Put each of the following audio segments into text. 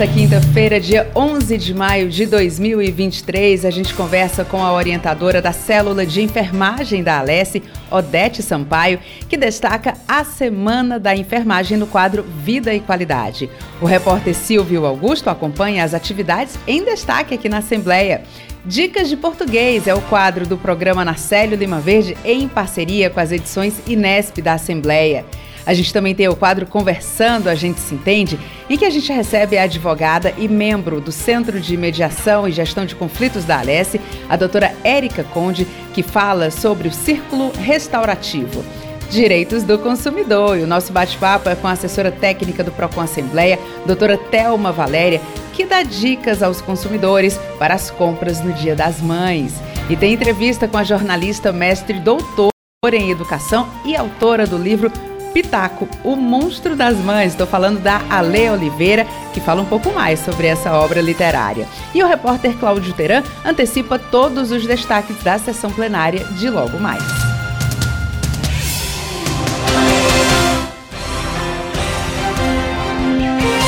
Nesta quinta-feira, dia 11 de maio de 2023, a gente conversa com a orientadora da Célula de Enfermagem da Alesse, Odete Sampaio, que destaca a Semana da Enfermagem no quadro Vida e Qualidade. O repórter Silvio Augusto acompanha as atividades em destaque aqui na Assembleia. Dicas de Português é o quadro do programa Narcélio Lima Verde em parceria com as edições Inesp da Assembleia. A gente também tem o quadro Conversando, a gente se entende, em que a gente recebe a advogada e membro do Centro de Mediação e Gestão de Conflitos da Alesse, a doutora Érica Conde, que fala sobre o círculo restaurativo. Direitos do Consumidor. E o nosso bate-papo é com a assessora técnica do Procon Assembleia, doutora Thelma Valéria, que dá dicas aos consumidores para as compras no Dia das Mães. E tem entrevista com a jornalista mestre doutor em educação e autora do livro Pitaco, o monstro das mães. Estou falando da Ale Oliveira, que fala um pouco mais sobre essa obra literária. E o repórter Cláudio Teran antecipa todos os destaques da sessão plenária de logo mais.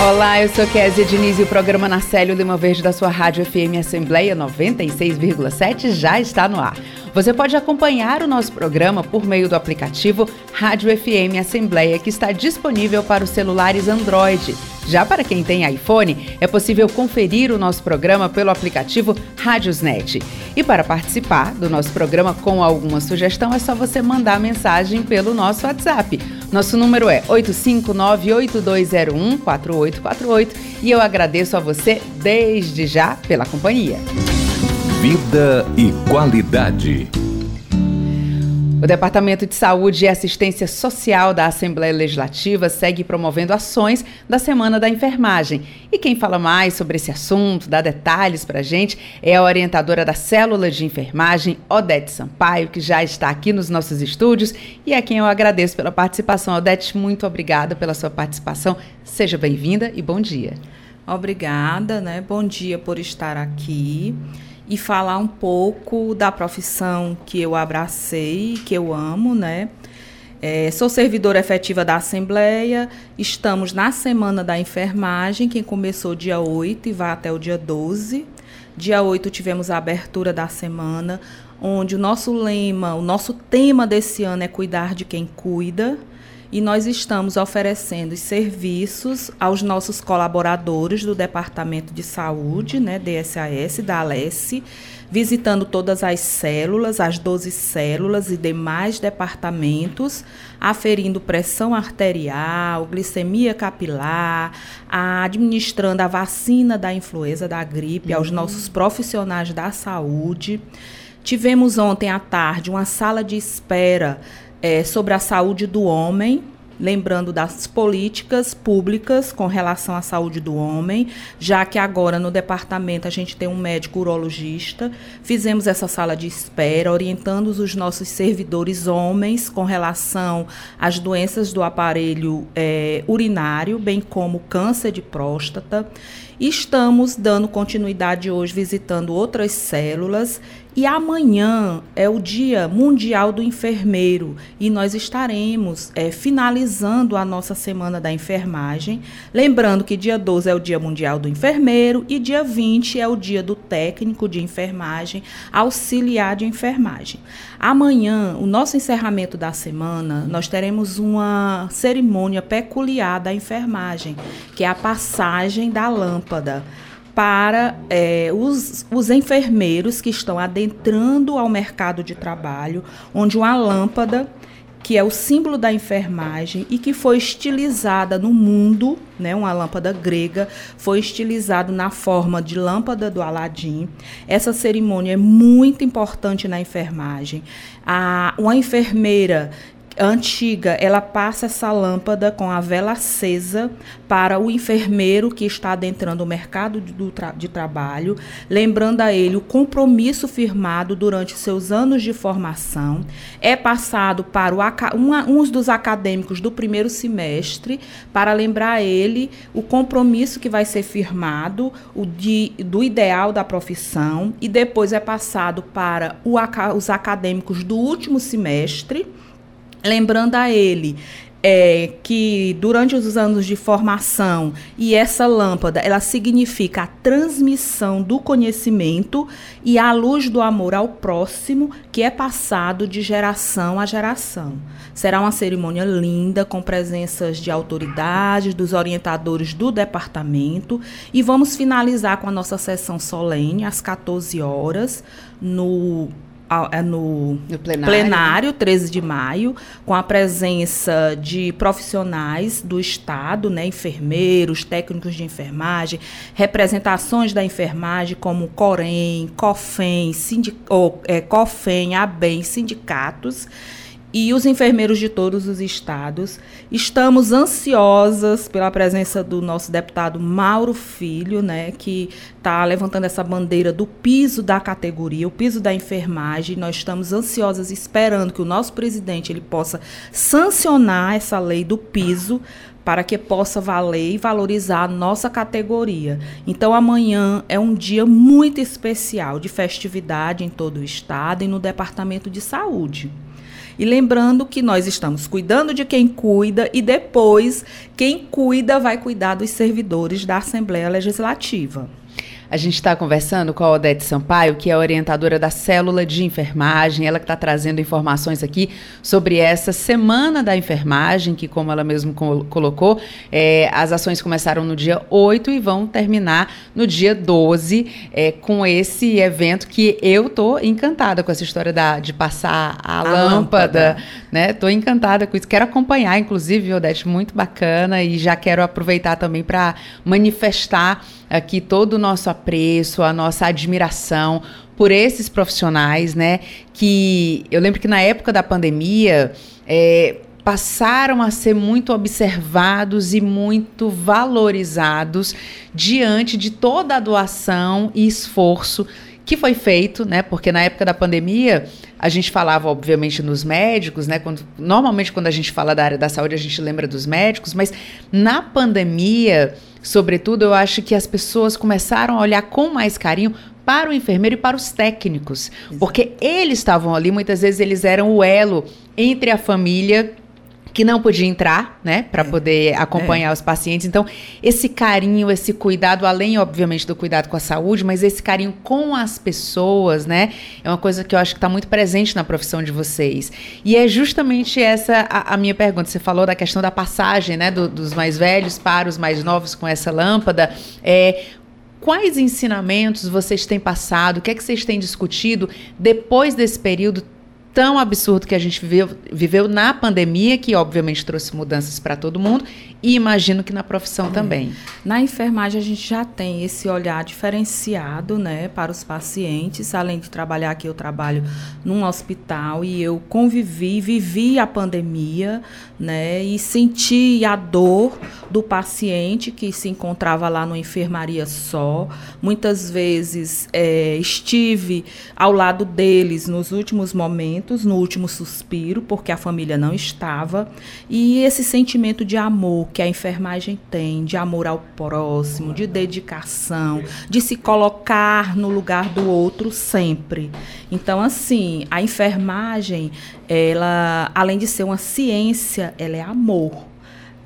Olá, eu sou Kézia Diniz e o programa Narcélio Lima Verde da sua Rádio FM Assembleia 96,7 já está no ar. Você pode acompanhar o nosso programa por meio do aplicativo Rádio FM Assembleia, que está disponível para os celulares Android. Já para quem tem iPhone, é possível conferir o nosso programa pelo aplicativo Rádiosnet. E para participar do nosso programa com alguma sugestão, é só você mandar mensagem pelo nosso WhatsApp. Nosso número é 859-8201-4848 e eu agradeço a você desde já pela companhia. Vida e qualidade. O Departamento de Saúde e Assistência Social da Assembleia Legislativa segue promovendo ações da Semana da Enfermagem. E quem fala mais sobre esse assunto, dá detalhes para a gente, é a orientadora da Célula de Enfermagem, Odete Sampaio, que já está aqui nos nossos estúdios e a quem eu agradeço pela participação. Odete, muito obrigada pela sua participação. Seja bem-vinda e bom dia. Obrigada, né? Bom dia por estar aqui e falar um pouco da profissão que eu abracei, que eu amo, né? É, sou servidora efetiva da Assembleia, estamos na Semana da Enfermagem, que começou dia 8 e vai até o dia 12. Dia 8 tivemos a abertura da semana, onde o nosso lema, o nosso tema desse ano é cuidar de quem cuida e nós estamos oferecendo serviços aos nossos colaboradores do Departamento de Saúde, né, DSAS, da Alesse, visitando todas as células, as 12 células e demais departamentos, aferindo pressão arterial, glicemia capilar, administrando a vacina da influenza da gripe uhum. aos nossos profissionais da saúde. Tivemos ontem à tarde uma sala de espera é, sobre a saúde do homem, lembrando das políticas públicas com relação à saúde do homem, já que agora no departamento a gente tem um médico urologista. Fizemos essa sala de espera, orientando os nossos servidores homens com relação às doenças do aparelho é, urinário, bem como câncer de próstata. Estamos dando continuidade hoje visitando outras células e amanhã é o Dia Mundial do Enfermeiro e nós estaremos é, finalizando a nossa Semana da Enfermagem. Lembrando que dia 12 é o Dia Mundial do Enfermeiro e dia 20 é o Dia do Técnico de Enfermagem, auxiliar de enfermagem. Amanhã, o nosso encerramento da semana, nós teremos uma cerimônia peculiar da enfermagem, que é a passagem da lâmpada para é, os, os enfermeiros que estão adentrando ao mercado de trabalho, onde uma lâmpada que é o símbolo da enfermagem e que foi estilizada no mundo, né, uma lâmpada grega, foi estilizado na forma de lâmpada do Aladim. Essa cerimônia é muito importante na enfermagem. A, uma enfermeira antiga, ela passa essa lâmpada com a vela acesa para o enfermeiro que está adentrando o mercado de, tra de trabalho, lembrando a ele o compromisso firmado durante seus anos de formação. É passado para o, um, uns dos acadêmicos do primeiro semestre para lembrar a ele o compromisso que vai ser firmado, o de, do ideal da profissão, e depois é passado para o, os acadêmicos do último semestre Lembrando a ele é, que durante os anos de formação e essa lâmpada ela significa a transmissão do conhecimento e a luz do amor ao próximo que é passado de geração a geração. Será uma cerimônia linda com presenças de autoridades, dos orientadores do departamento e vamos finalizar com a nossa sessão solene às 14 horas no no, no plenário. plenário, 13 de maio, com a presença de profissionais do Estado, né, enfermeiros, técnicos de enfermagem, representações da enfermagem como Corém, COFEM, sindic, ou, é, COFEM, ABEM, sindicatos e os enfermeiros de todos os estados. Estamos ansiosas pela presença do nosso deputado Mauro Filho, né, que está levantando essa bandeira do piso da categoria, o piso da enfermagem. Nós estamos ansiosas esperando que o nosso presidente ele possa sancionar essa lei do piso para que possa valer e valorizar a nossa categoria. Então amanhã é um dia muito especial de festividade em todo o estado e no departamento de saúde. E lembrando que nós estamos cuidando de quem cuida e depois quem cuida vai cuidar dos servidores da Assembleia Legislativa. A gente está conversando com a Odete Sampaio, que é orientadora da célula de enfermagem, ela que está trazendo informações aqui sobre essa semana da enfermagem, que, como ela mesmo colocou, é, as ações começaram no dia 8 e vão terminar no dia 12, é, com esse evento que eu tô encantada com essa história da, de passar a, a lâmpada, lâmpada, né? Tô encantada com isso. Quero acompanhar, inclusive, Odete, muito bacana, e já quero aproveitar também para manifestar aqui todo o nosso apreço, a nossa admiração por esses profissionais, né? Que eu lembro que na época da pandemia é, passaram a ser muito observados e muito valorizados diante de toda a doação e esforço que foi feito, né? Porque na época da pandemia a gente falava, obviamente, nos médicos, né? Quando, normalmente quando a gente fala da área da saúde a gente lembra dos médicos, mas na pandemia, sobretudo, eu acho que as pessoas começaram a olhar com mais carinho para o enfermeiro e para os técnicos, Exato. porque eles estavam ali, muitas vezes eles eram o elo entre a família que não podia entrar, né, para é. poder acompanhar é. os pacientes. Então, esse carinho, esse cuidado, além, obviamente, do cuidado com a saúde, mas esse carinho com as pessoas, né, é uma coisa que eu acho que está muito presente na profissão de vocês. E é justamente essa a, a minha pergunta. Você falou da questão da passagem, né, do, dos mais velhos para os mais novos com essa lâmpada. É, quais ensinamentos vocês têm passado? O que é que vocês têm discutido depois desse período tão absurdo que a gente viveu, viveu na pandemia, que obviamente trouxe mudanças para todo mundo, e imagino que na profissão é. também. Na enfermagem a gente já tem esse olhar diferenciado, né, para os pacientes. Além de trabalhar aqui, eu trabalho num hospital e eu convivi, vivi a pandemia, né, e senti a dor do paciente que se encontrava lá numa enfermaria só. Muitas vezes é, estive ao lado deles nos últimos momentos, no último suspiro, porque a família não estava. E esse sentimento de amor que a enfermagem tem de amor ao próximo, de dedicação, de se colocar no lugar do outro sempre. Então, assim, a enfermagem, ela, além de ser uma ciência, ela é amor.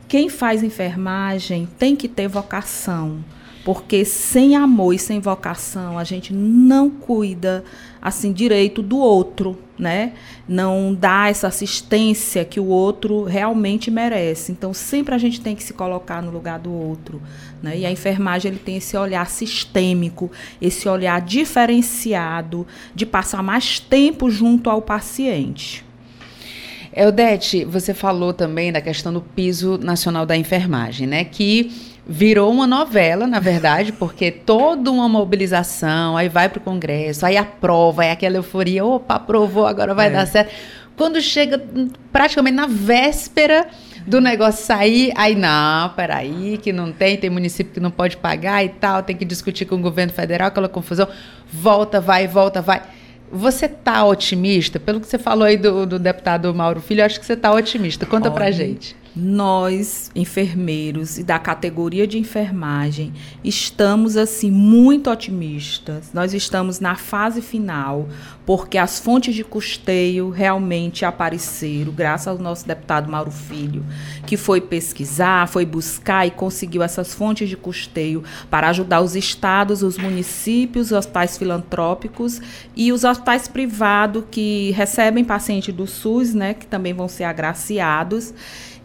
Quem faz enfermagem tem que ter vocação, porque sem amor e sem vocação a gente não cuida assim direito do outro, né? Não dá essa assistência que o outro realmente merece. Então sempre a gente tem que se colocar no lugar do outro, né? E a enfermagem ele tem esse olhar sistêmico, esse olhar diferenciado de passar mais tempo junto ao paciente. Eudete, você falou também da questão do piso nacional da enfermagem, né? Que virou uma novela, na verdade, porque toda uma mobilização, aí vai para o Congresso, aí aprova, aí aquela euforia, opa, aprovou, agora vai é. dar certo. Quando chega praticamente na véspera do negócio sair, aí não, peraí, que não tem, tem município que não pode pagar e tal, tem que discutir com o governo federal, aquela confusão, volta, vai, volta, vai. Você está otimista? Pelo que você falou aí do, do deputado Mauro Filho, acho que você está otimista. Conta Olha, pra gente nós, enfermeiros e da categoria de enfermagem, estamos assim muito otimistas. Nós estamos na fase final, porque as fontes de custeio realmente apareceram, graças ao nosso deputado Mauro Filho, que foi pesquisar, foi buscar e conseguiu essas fontes de custeio para ajudar os estados, os municípios, os hospitais filantrópicos e os hospitais privados que recebem pacientes do SUS, né, que também vão ser agraciados.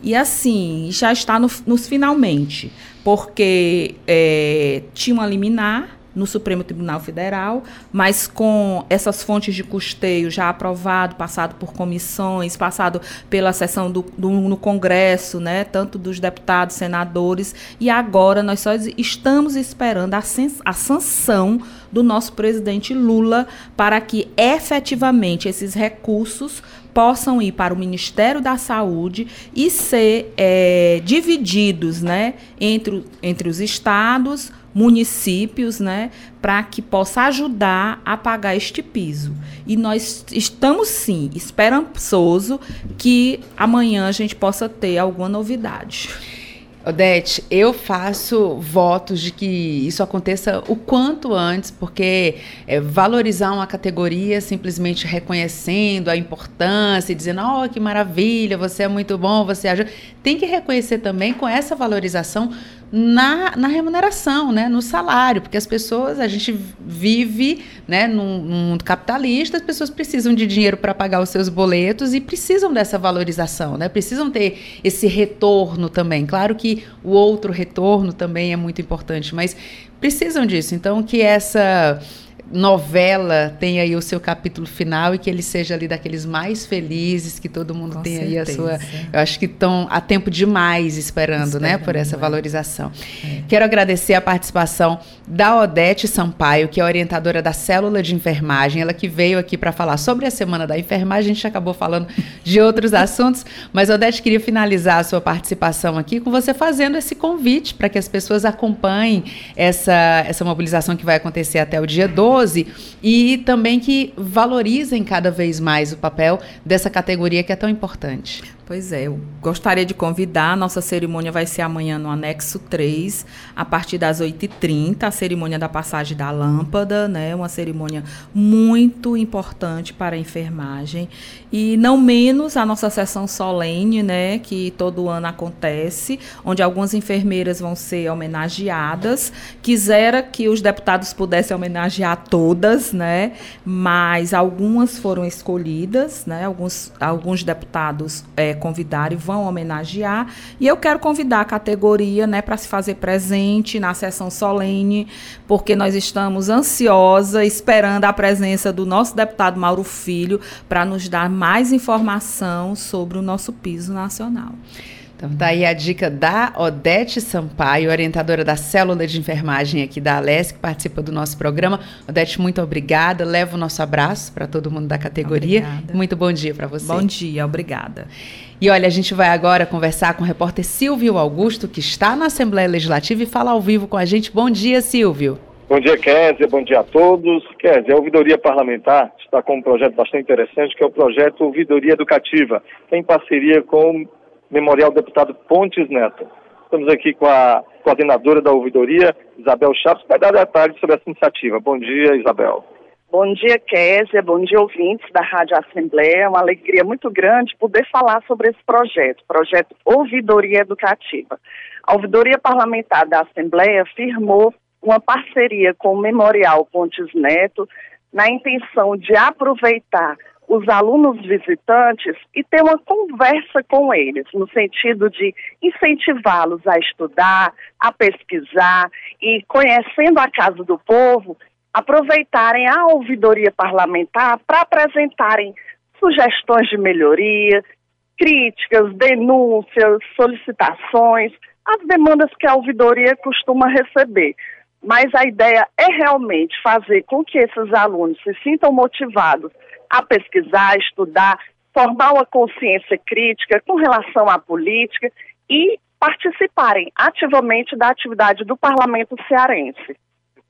E assim, já está no, nos finalmente, porque é, tinha uma liminar no Supremo Tribunal Federal, mas com essas fontes de custeio já aprovado, passado por comissões, passado pela sessão do, do, no Congresso, né, tanto dos deputados, senadores, e agora nós só estamos esperando a, a sanção do nosso presidente Lula para que efetivamente esses recursos possam ir para o Ministério da Saúde e ser é, divididos né, entre, entre os estados, municípios, né, para que possa ajudar a pagar este piso. E nós estamos sim esperançoso que amanhã a gente possa ter alguma novidade. Odete, eu faço votos de que isso aconteça o quanto antes, porque é, valorizar uma categoria simplesmente reconhecendo a importância e dizendo, oh, que maravilha, você é muito bom, você ajuda. Tem que reconhecer também com essa valorização na, na remuneração, né, no salário, porque as pessoas, a gente vive né, num, num mundo capitalista, as pessoas precisam de dinheiro para pagar os seus boletos e precisam dessa valorização, né, precisam ter esse retorno também. Claro que o outro retorno também é muito importante, mas precisam disso. Então, que essa novela tenha aí o seu capítulo final e que ele seja ali daqueles mais felizes, que todo mundo Com tenha certeza. aí a sua. Eu acho que estão há tempo demais esperando, esperando né, por essa é. valorização. É. Quero agradecer a participação da Odete Sampaio, que é orientadora da célula de enfermagem, ela que veio aqui para falar sobre a semana da enfermagem, a gente acabou falando de outros assuntos, mas Odete queria finalizar a sua participação aqui com você fazendo esse convite para que as pessoas acompanhem essa, essa mobilização que vai acontecer até o dia 12 12 e também que valorizem cada vez mais o papel dessa categoria que é tão importante. Pois é, eu gostaria de convidar, nossa cerimônia vai ser amanhã no anexo 3, a partir das 8h30, a cerimônia da passagem da lâmpada, né? Uma cerimônia muito importante para a enfermagem. E não menos a nossa sessão solene, né? Que todo ano acontece, onde algumas enfermeiras vão ser homenageadas. Quisera que os deputados pudessem homenagear todas, né? Mas algumas foram escolhidas, né? Alguns, alguns deputados. É, convidar e vão homenagear. E eu quero convidar a categoria né, para se fazer presente na sessão solene, porque nós estamos ansiosa, esperando a presença do nosso deputado Mauro Filho para nos dar mais informação sobre o nosso piso nacional. Então, tá aí a dica da Odete Sampaio, orientadora da célula de enfermagem aqui da Alesc, que participa do nosso programa. Odete, muito obrigada. Leva o nosso abraço para todo mundo da categoria. Obrigada. Muito bom dia para você. Bom dia, obrigada. E olha, a gente vai agora conversar com o repórter Silvio Augusto, que está na Assembleia Legislativa e fala ao vivo com a gente. Bom dia, Silvio. Bom dia, Kézia. Bom dia a todos. Kézia, a Ouvidoria Parlamentar está com um projeto bastante interessante, que é o projeto Ouvidoria Educativa, em parceria com Memorial Deputado Pontes Neto. Estamos aqui com a coordenadora da ouvidoria, Isabel Chaves, para dar detalhes sobre essa iniciativa. Bom dia, Isabel. Bom dia, Késia. Bom dia, ouvintes da Rádio Assembleia. É uma alegria muito grande poder falar sobre esse projeto, projeto Ouvidoria Educativa. A Ouvidoria Parlamentar da Assembleia firmou uma parceria com o Memorial Pontes Neto na intenção de aproveitar os alunos visitantes e ter uma conversa com eles, no sentido de incentivá-los a estudar, a pesquisar e, conhecendo a Casa do Povo, aproveitarem a ouvidoria parlamentar para apresentarem sugestões de melhoria, críticas, denúncias, solicitações, as demandas que a ouvidoria costuma receber. Mas a ideia é realmente fazer com que esses alunos se sintam motivados a pesquisar, estudar formar uma consciência crítica com relação à política e participarem ativamente da atividade do parlamento cearense.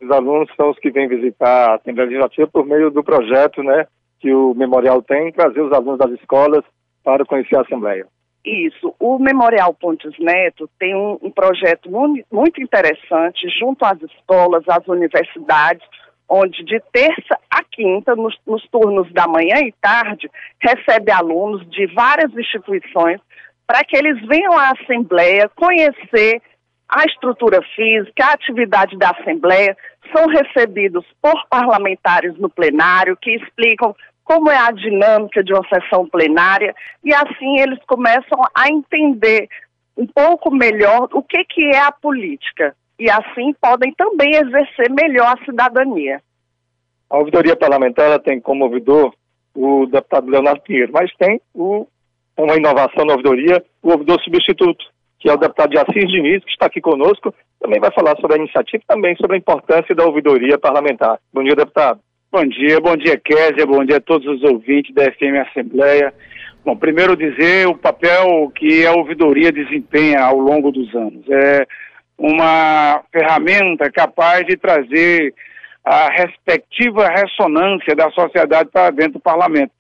Os alunos são os que vêm visitar a Assembleia Legislativa por meio do projeto né, que o Memorial tem, trazer os alunos das escolas para conhecer a Assembleia. Isso. O Memorial Pontes Neto tem um, um projeto muito interessante junto às escolas, às universidades, onde de terça a quinta, nos, nos, turnos da manhã e tarde, recebe alunos de várias instituições para que eles venham à Assembleia conhecer a estrutura física, a atividade da Assembleia, são recebidos por parlamentares no plenário que explicam como é a dinâmica de uma sessão plenária e assim eles começam a entender um pouco melhor o que, que é a política e assim podem também exercer melhor a cidadania. A ouvidoria parlamentar tem como ouvidor o deputado Leonardo Pinheiro, mas tem o, uma inovação na ouvidoria, o ouvidor substituto, que é o deputado Assis Diniz, que está aqui conosco, também vai falar sobre a iniciativa e também sobre a importância da ouvidoria parlamentar. Bom dia, deputado. Bom dia, bom dia Kézia, bom dia a todos os ouvintes da FM Assembleia. Bom, primeiro dizer o papel que a ouvidoria desempenha ao longo dos anos. É uma ferramenta capaz de trazer a respectiva ressonância da sociedade para dentro do parlamento.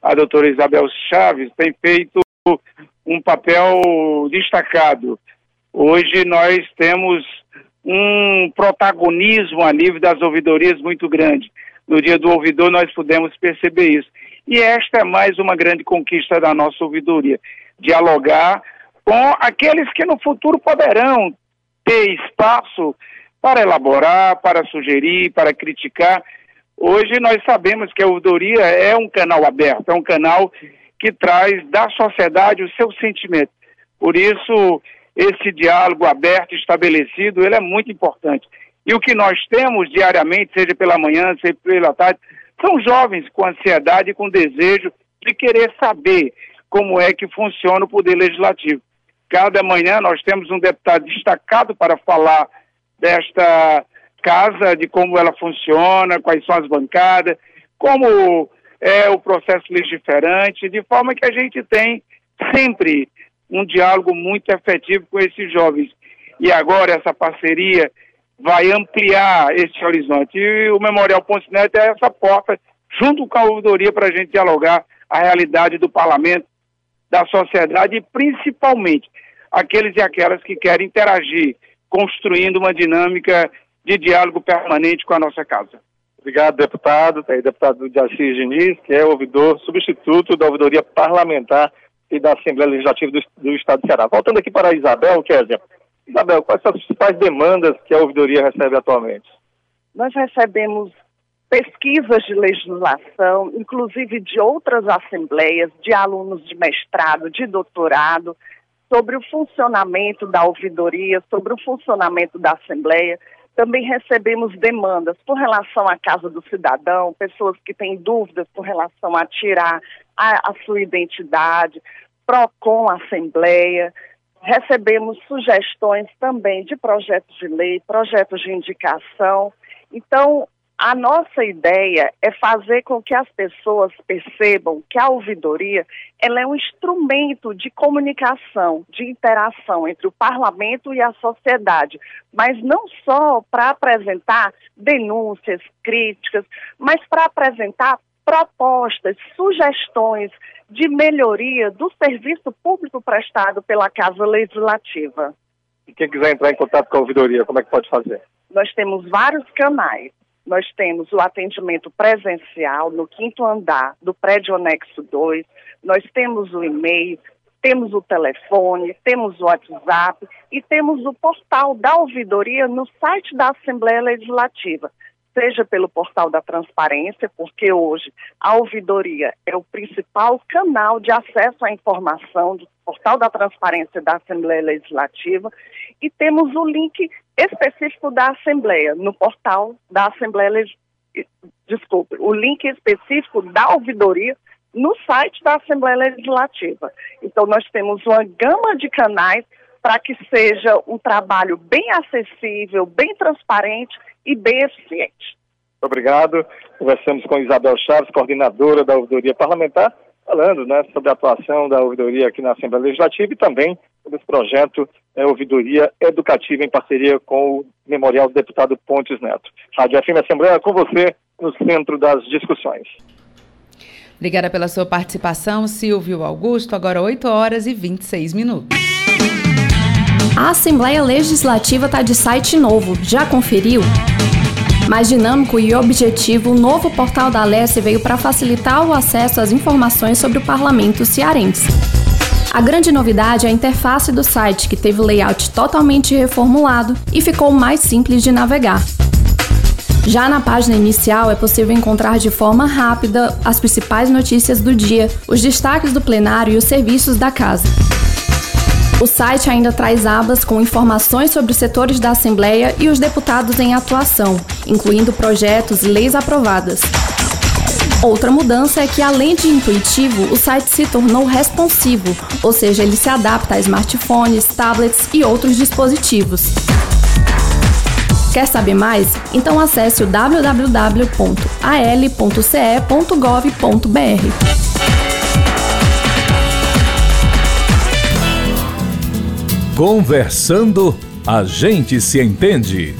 A doutora Isabel Chaves tem feito um papel destacado. Hoje nós temos um protagonismo a nível das ouvidorias muito grande no dia do ouvidor nós pudemos perceber isso. E esta é mais uma grande conquista da nossa ouvidoria, dialogar com aqueles que no futuro poderão ter espaço para elaborar, para sugerir, para criticar. Hoje nós sabemos que a ouvidoria é um canal aberto, é um canal que traz da sociedade o seu sentimento. Por isso, esse diálogo aberto, estabelecido, ele é muito importante. E o que nós temos diariamente, seja pela manhã, seja pela tarde, são jovens com ansiedade e com desejo de querer saber como é que funciona o Poder Legislativo. Cada manhã nós temos um deputado destacado para falar desta casa, de como ela funciona, quais são as bancadas, como é o processo legiferante, de forma que a gente tem sempre um diálogo muito efetivo com esses jovens. E agora essa parceria vai ampliar esse horizonte. E o Memorial Ponte Neto é essa porta, junto com a ouvidoria, para a gente dialogar a realidade do parlamento, da sociedade e principalmente aqueles e aquelas que querem interagir, construindo uma dinâmica de diálogo permanente com a nossa casa. Obrigado, deputado. Está aí deputado de Assis Diniz, que é ouvidor substituto da ouvidoria parlamentar e da Assembleia Legislativa do, do Estado de Ceará. Voltando aqui para a Isabel, Kézia, Isabel, quais são as principais demandas que a ouvidoria recebe atualmente? Nós recebemos pesquisas de legislação, inclusive de outras assembleias, de alunos de mestrado, de doutorado, sobre o funcionamento da ouvidoria, sobre o funcionamento da Assembleia. Também recebemos demandas com relação à Casa do Cidadão, pessoas que têm dúvidas com relação a tirar a, a sua identidade, PROCON Assembleia. Recebemos sugestões também de projetos de lei, projetos de indicação. Então, a nossa ideia é fazer com que as pessoas percebam que a ouvidoria ela é um instrumento de comunicação, de interação entre o parlamento e a sociedade, mas não só para apresentar denúncias, críticas, mas para apresentar propostas, sugestões de melhoria do serviço público prestado pela Casa Legislativa. E quem quiser entrar em contato com a ouvidoria, como é que pode fazer? Nós temos vários canais. Nós temos o atendimento presencial no quinto andar do prédio anexo 2, nós temos o e-mail, temos o telefone, temos o WhatsApp e temos o portal da ouvidoria no site da Assembleia Legislativa seja pelo portal da transparência, porque hoje a ouvidoria é o principal canal de acesso à informação do portal da transparência da Assembleia Legislativa, e temos o link específico da Assembleia no portal da Assembleia. Desculpe, o link específico da ouvidoria no site da Assembleia Legislativa. Então, nós temos uma gama de canais para que seja um trabalho bem acessível, bem transparente e bem eficiente. Obrigado. Conversamos com Isabel Chaves, coordenadora da Ouvidoria Parlamentar, falando né, sobre a atuação da ouvidoria aqui na Assembleia Legislativa e também sobre esse projeto é, Ouvidoria Educativa em parceria com o Memorial do Deputado Pontes Neto. Rádio FM Assembleia com você no centro das discussões. Obrigada pela sua participação, Silvio Augusto. Agora 8 horas e 26 minutos. A Assembleia Legislativa está de site novo. Já conferiu? Mais dinâmico e objetivo, o novo portal da Alesse veio para facilitar o acesso às informações sobre o parlamento cearense. A grande novidade é a interface do site, que teve o layout totalmente reformulado e ficou mais simples de navegar. Já na página inicial é possível encontrar de forma rápida as principais notícias do dia, os destaques do plenário e os serviços da casa. O site ainda traz abas com informações sobre os setores da Assembleia e os deputados em atuação, incluindo projetos e leis aprovadas. Outra mudança é que, além de intuitivo, o site se tornou responsivo, ou seja, ele se adapta a smartphones, tablets e outros dispositivos. Quer saber mais? Então acesse o www.al.ce.gov.br. Conversando, a gente se entende.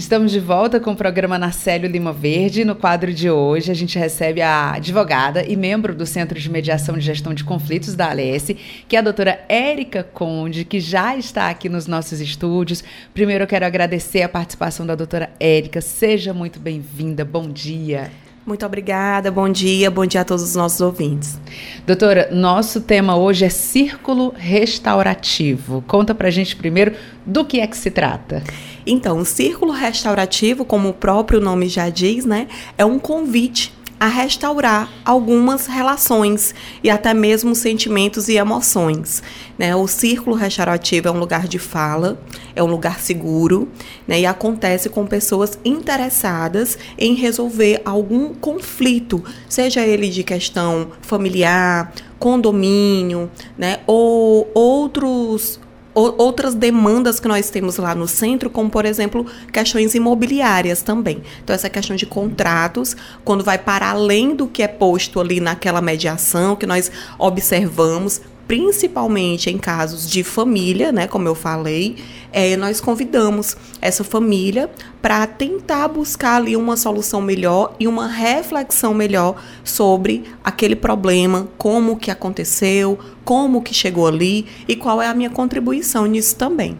Estamos de volta com o programa Narcélio Lima Verde. No quadro de hoje, a gente recebe a advogada e membro do Centro de Mediação e Gestão de Conflitos da ALS, que é a doutora Érica Conde, que já está aqui nos nossos estúdios. Primeiro, eu quero agradecer a participação da doutora Érica. Seja muito bem-vinda. Bom dia. Muito obrigada, bom dia, bom dia a todos os nossos ouvintes. Doutora, nosso tema hoje é círculo restaurativo. Conta pra gente primeiro do que é que se trata. Então, o círculo restaurativo, como o próprio nome já diz, né, é um convite a restaurar algumas relações e até mesmo sentimentos e emoções. Né? O círculo restaurativo é um lugar de fala, é um lugar seguro né? e acontece com pessoas interessadas em resolver algum conflito, seja ele de questão familiar, condomínio, né? ou outros outras demandas que nós temos lá no centro, como por exemplo questões imobiliárias também. Então essa questão de contratos, quando vai para além do que é posto ali naquela mediação que nós observamos, principalmente em casos de família, né, como eu falei, é, nós convidamos essa família para tentar buscar ali uma solução melhor e uma reflexão melhor sobre aquele problema, como que aconteceu, como que chegou ali e qual é a minha contribuição nisso também.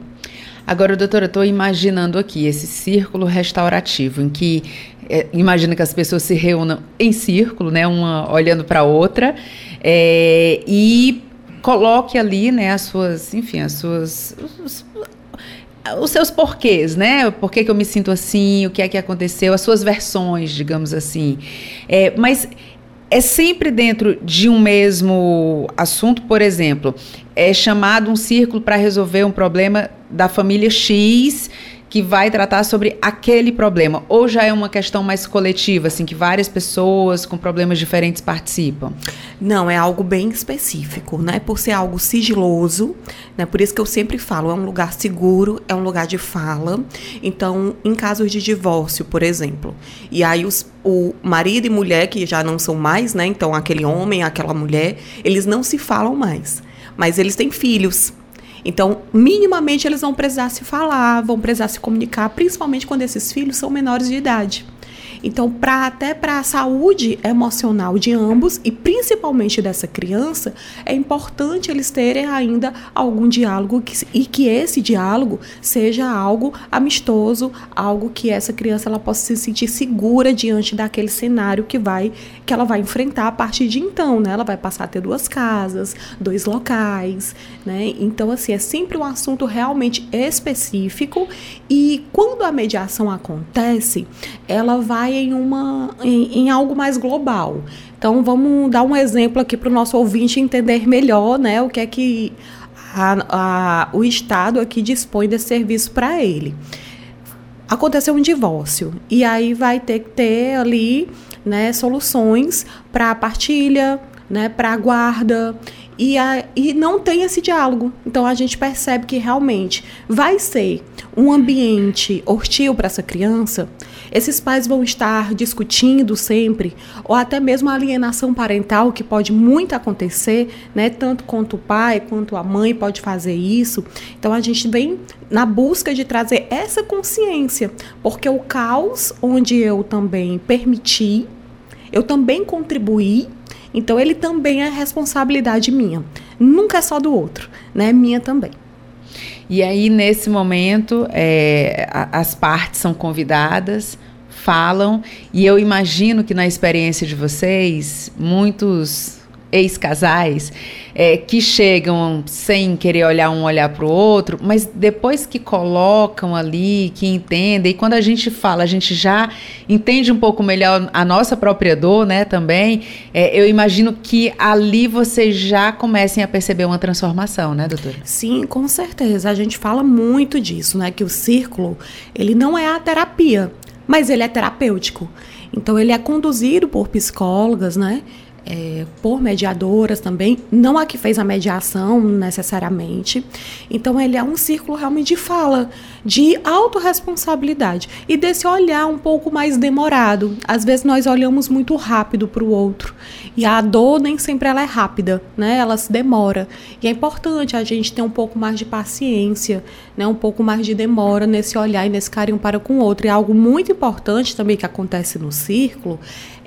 Agora, doutora, eu estou imaginando aqui esse círculo restaurativo em que é, imagina que as pessoas se reúnam em círculo, né, uma olhando para a outra, é, e coloque ali, né, as suas, enfim, as suas os, os seus porquês, né? Por que, que eu me sinto assim, o que é que aconteceu, as suas versões, digamos assim. É, mas é sempre dentro de um mesmo assunto, por exemplo, é chamado um círculo para resolver um problema da família X que vai tratar sobre aquele problema? Ou já é uma questão mais coletiva, assim, que várias pessoas com problemas diferentes participam? Não, é algo bem específico, né? Por ser algo sigiloso, né? Por isso que eu sempre falo, é um lugar seguro, é um lugar de fala. Então, em casos de divórcio, por exemplo, e aí os, o marido e mulher, que já não são mais, né? Então, aquele homem, aquela mulher, eles não se falam mais. Mas eles têm filhos. Então, minimamente eles vão precisar se falar, vão precisar se comunicar, principalmente quando esses filhos são menores de idade. Então, pra, até para a saúde emocional de ambos e principalmente dessa criança, é importante eles terem ainda algum diálogo que, e que esse diálogo seja algo amistoso, algo que essa criança ela possa se sentir segura diante daquele cenário que vai que ela vai enfrentar a partir de então, né? Ela vai passar a ter duas casas, dois locais, né? Então assim, é sempre um assunto realmente específico e quando a mediação acontece, ela vai em, uma, em, em algo mais global. Então, vamos dar um exemplo aqui para o nosso ouvinte entender melhor né, o que é que a, a, o Estado aqui dispõe desse serviço para ele. Aconteceu um divórcio, e aí vai ter que ter ali né, soluções para a partilha, né, para a guarda. e, a, e não tem esse diálogo. Então a gente percebe que realmente vai ser um ambiente hostil para essa criança. Esses pais vão estar discutindo sempre, ou até mesmo a alienação parental, que pode muito acontecer, né? Tanto quanto o pai quanto a mãe pode fazer isso. Então a gente vem na busca de trazer essa consciência, porque o caos onde eu também permiti, eu também contribuí então ele também é responsabilidade minha. Nunca é só do outro, né? Minha também. E aí, nesse momento, é, as partes são convidadas, falam, e eu imagino que na experiência de vocês, muitos ex-casais é, que chegam sem querer olhar um olhar para o outro, mas depois que colocam ali, que entendem, e quando a gente fala, a gente já entende um pouco melhor a nossa própria dor, né, também, é, eu imagino que ali vocês já comecem a perceber uma transformação, né, doutora? Sim, com certeza. A gente fala muito disso, né, que o círculo, ele não é a terapia, mas ele é terapêutico. Então, ele é conduzido por psicólogas, né, é, por mediadoras também, não a que fez a mediação necessariamente. Então, ele é um círculo realmente de fala, de autorresponsabilidade e desse olhar um pouco mais demorado. Às vezes, nós olhamos muito rápido para o outro e a dor nem sempre ela é rápida, né? ela se demora. E é importante a gente ter um pouco mais de paciência, né? um pouco mais de demora nesse olhar e nesse carinho para com o outro. E algo muito importante também que acontece no círculo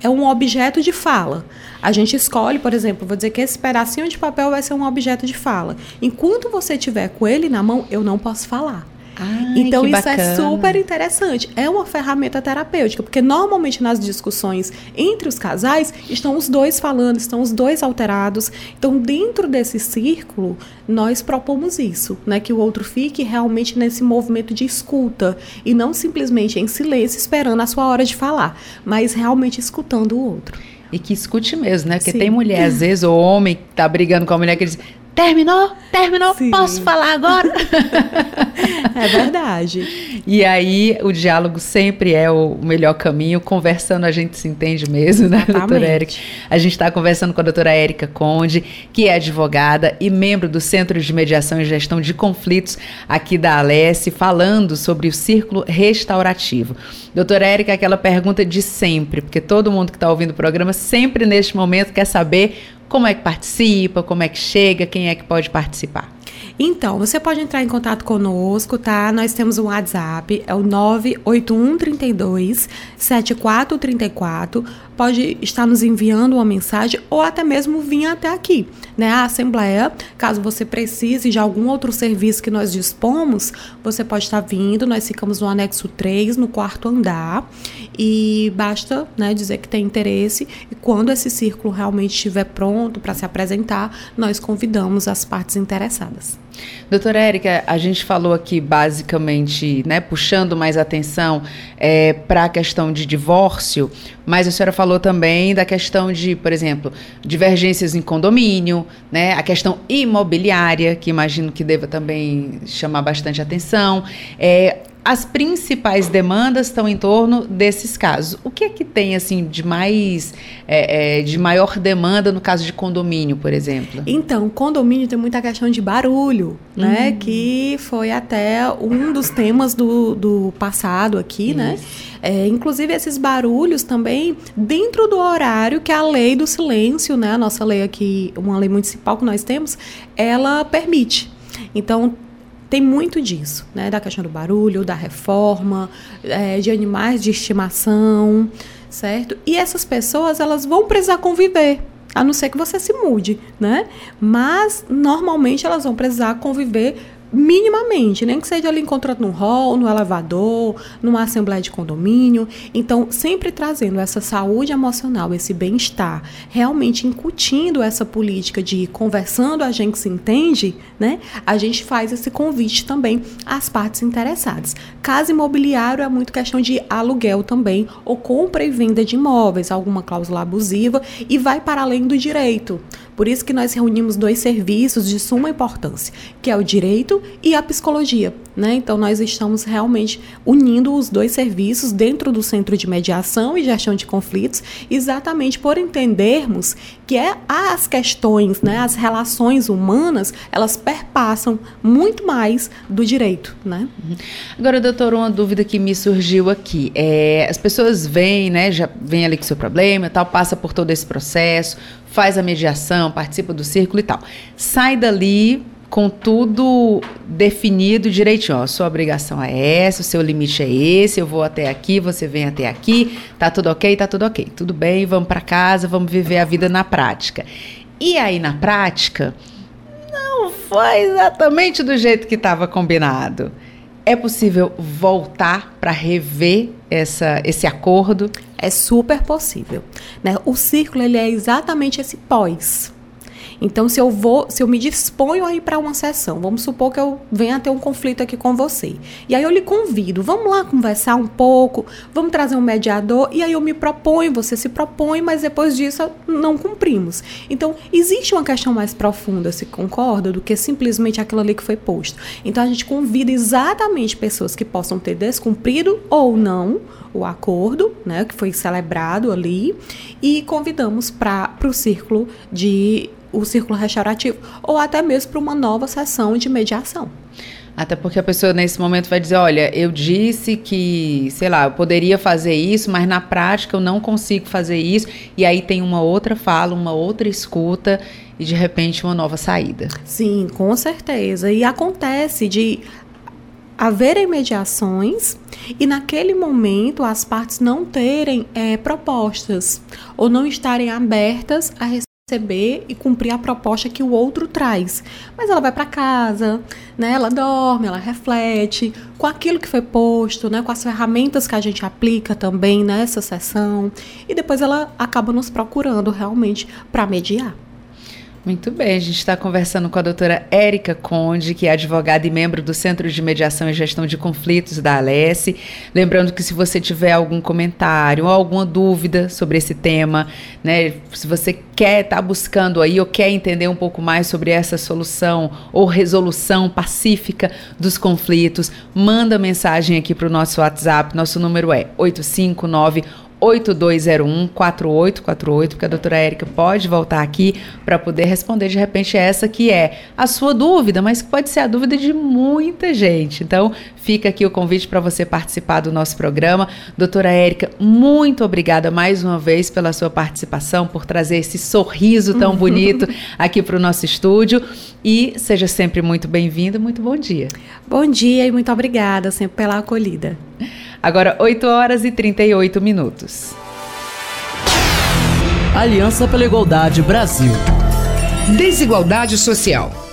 é um objeto de fala. A gente escolhe, por exemplo, vou dizer que esse pedacinho de papel vai ser um objeto de fala. Enquanto você tiver com ele na mão, eu não posso falar. Ai, então isso bacana. é super interessante. É uma ferramenta terapêutica, porque normalmente nas discussões entre os casais estão os dois falando, estão os dois alterados. Então, dentro desse círculo, nós propomos isso, né? Que o outro fique realmente nesse movimento de escuta e não simplesmente em silêncio esperando a sua hora de falar, mas realmente escutando o outro. E que escute mesmo, né? Porque Sim. tem mulher, às vezes, ou homem que tá brigando com a mulher que diz: Terminou? Terminou? Sim. Posso falar agora? é verdade. E aí o diálogo sempre é o melhor caminho. Conversando a gente se entende mesmo, né, Exatamente. doutora Érica? A gente está conversando com a doutora Érica Conde, que é advogada e membro do Centro de Mediação e Gestão de Conflitos aqui da Alesse, falando sobre o círculo restaurativo. Doutora Érica, aquela pergunta de sempre, porque todo mundo que está ouvindo o programa sempre neste momento quer saber como é que participa, como é que chega, quem é que pode participar? Então, você pode entrar em contato conosco, tá? Nós temos um WhatsApp, é o 98132 7434. Pode estar nos enviando uma mensagem ou até mesmo vir até aqui, né? A Assembleia, caso você precise de algum outro serviço que nós dispomos, você pode estar vindo. Nós ficamos no anexo 3, no quarto andar, e basta né, dizer que tem interesse. E quando esse círculo realmente estiver pronto para se apresentar, nós convidamos as partes interessadas. Doutora Érica, a gente falou aqui basicamente, né, puxando mais atenção é, para a questão de divórcio, mas a senhora falou também da questão de, por exemplo, divergências em condomínio, né, a questão imobiliária, que imagino que deva também chamar bastante atenção. É, as principais demandas estão em torno desses casos. O que é que tem assim de mais é, é, de maior demanda no caso de condomínio, por exemplo? Então, condomínio tem muita questão de barulho, né? uhum. né? Que foi até um dos temas do, do passado aqui, né? Isso. né? É, inclusive esses barulhos também dentro do horário que a lei do silêncio, né? A nossa lei aqui, uma lei municipal que nós temos, ela permite. Então, tem muito disso, né? Da questão do barulho, da reforma, é, de animais de estimação, certo? E essas pessoas, elas vão precisar conviver, a não ser que você se mude, né? Mas, normalmente, elas vão precisar conviver minimamente, nem que seja ali encontrando no hall, no elevador, numa assembleia de condomínio. Então, sempre trazendo essa saúde emocional, esse bem-estar, realmente incutindo essa política de conversando a gente se entende, né? A gente faz esse convite também às partes interessadas. Caso imobiliário é muito questão de aluguel também, ou compra e venda de imóveis, alguma cláusula abusiva e vai para além do direito Por isso que nós reunimos dois serviços de suma importância, que é o direito e a psicologia. Né? Então, nós estamos realmente unindo os dois serviços dentro do Centro de Mediação e Gestão de Conflitos, exatamente por entendermos que é as questões, né, as relações humanas, elas perpassam muito mais do direito. Né? Uhum. Agora, doutor, uma dúvida que me surgiu aqui. É, as pessoas vêm, né, já vem ali com seu problema tal, passa por todo esse processo, faz a mediação, participa do círculo e tal. Sai dali com tudo definido direitinho. Ó, sua obrigação é essa, o seu limite é esse, eu vou até aqui, você vem até aqui, tá tudo ok, tá tudo ok. Tudo bem, vamos para casa, vamos viver a vida na prática. E aí na prática, não foi exatamente do jeito que estava combinado. É possível voltar para rever essa, esse acordo? É super possível. Né? O círculo ele é exatamente esse pós. Então, se eu vou, se eu me disponho a ir para uma sessão, vamos supor que eu venha ter um conflito aqui com você. E aí eu lhe convido, vamos lá conversar um pouco, vamos trazer um mediador, e aí eu me proponho, você se propõe, mas depois disso não cumprimos. Então, existe uma questão mais profunda, se concorda, do que simplesmente aquilo ali que foi posto. Então, a gente convida exatamente pessoas que possam ter descumprido ou não o acordo, né, que foi celebrado ali, e convidamos para o círculo de o círculo restaurativo, ou até mesmo para uma nova sessão de mediação. Até porque a pessoa nesse momento vai dizer: olha, eu disse que, sei lá, eu poderia fazer isso, mas na prática eu não consigo fazer isso. E aí tem uma outra fala, uma outra escuta e de repente uma nova saída. Sim, com certeza. E acontece de haverem mediações e naquele momento as partes não terem é, propostas ou não estarem abertas a receber e cumprir a proposta que o outro traz. Mas ela vai para casa, né? Ela dorme, ela reflete com aquilo que foi posto, né? Com as ferramentas que a gente aplica também nessa sessão e depois ela acaba nos procurando realmente para mediar. Muito bem, a gente está conversando com a doutora Érica Conde, que é advogada e membro do Centro de Mediação e Gestão de Conflitos da Alesse. Lembrando que se você tiver algum comentário ou alguma dúvida sobre esse tema, né, se você quer estar tá buscando aí ou quer entender um pouco mais sobre essa solução ou resolução pacífica dos conflitos, manda mensagem aqui para o nosso WhatsApp. Nosso número é 859 8201 4848, porque a doutora Érica pode voltar aqui para poder responder de repente essa que é a sua dúvida, mas que pode ser a dúvida de muita gente. Então, fica aqui o convite para você participar do nosso programa. Doutora Érica, muito obrigada mais uma vez pela sua participação, por trazer esse sorriso tão bonito aqui para o nosso estúdio. E seja sempre muito bem-vinda, muito bom dia. Bom dia e muito obrigada sempre pela acolhida. Agora, 8 horas e 38 minutos. Aliança pela Igualdade Brasil. Desigualdade social.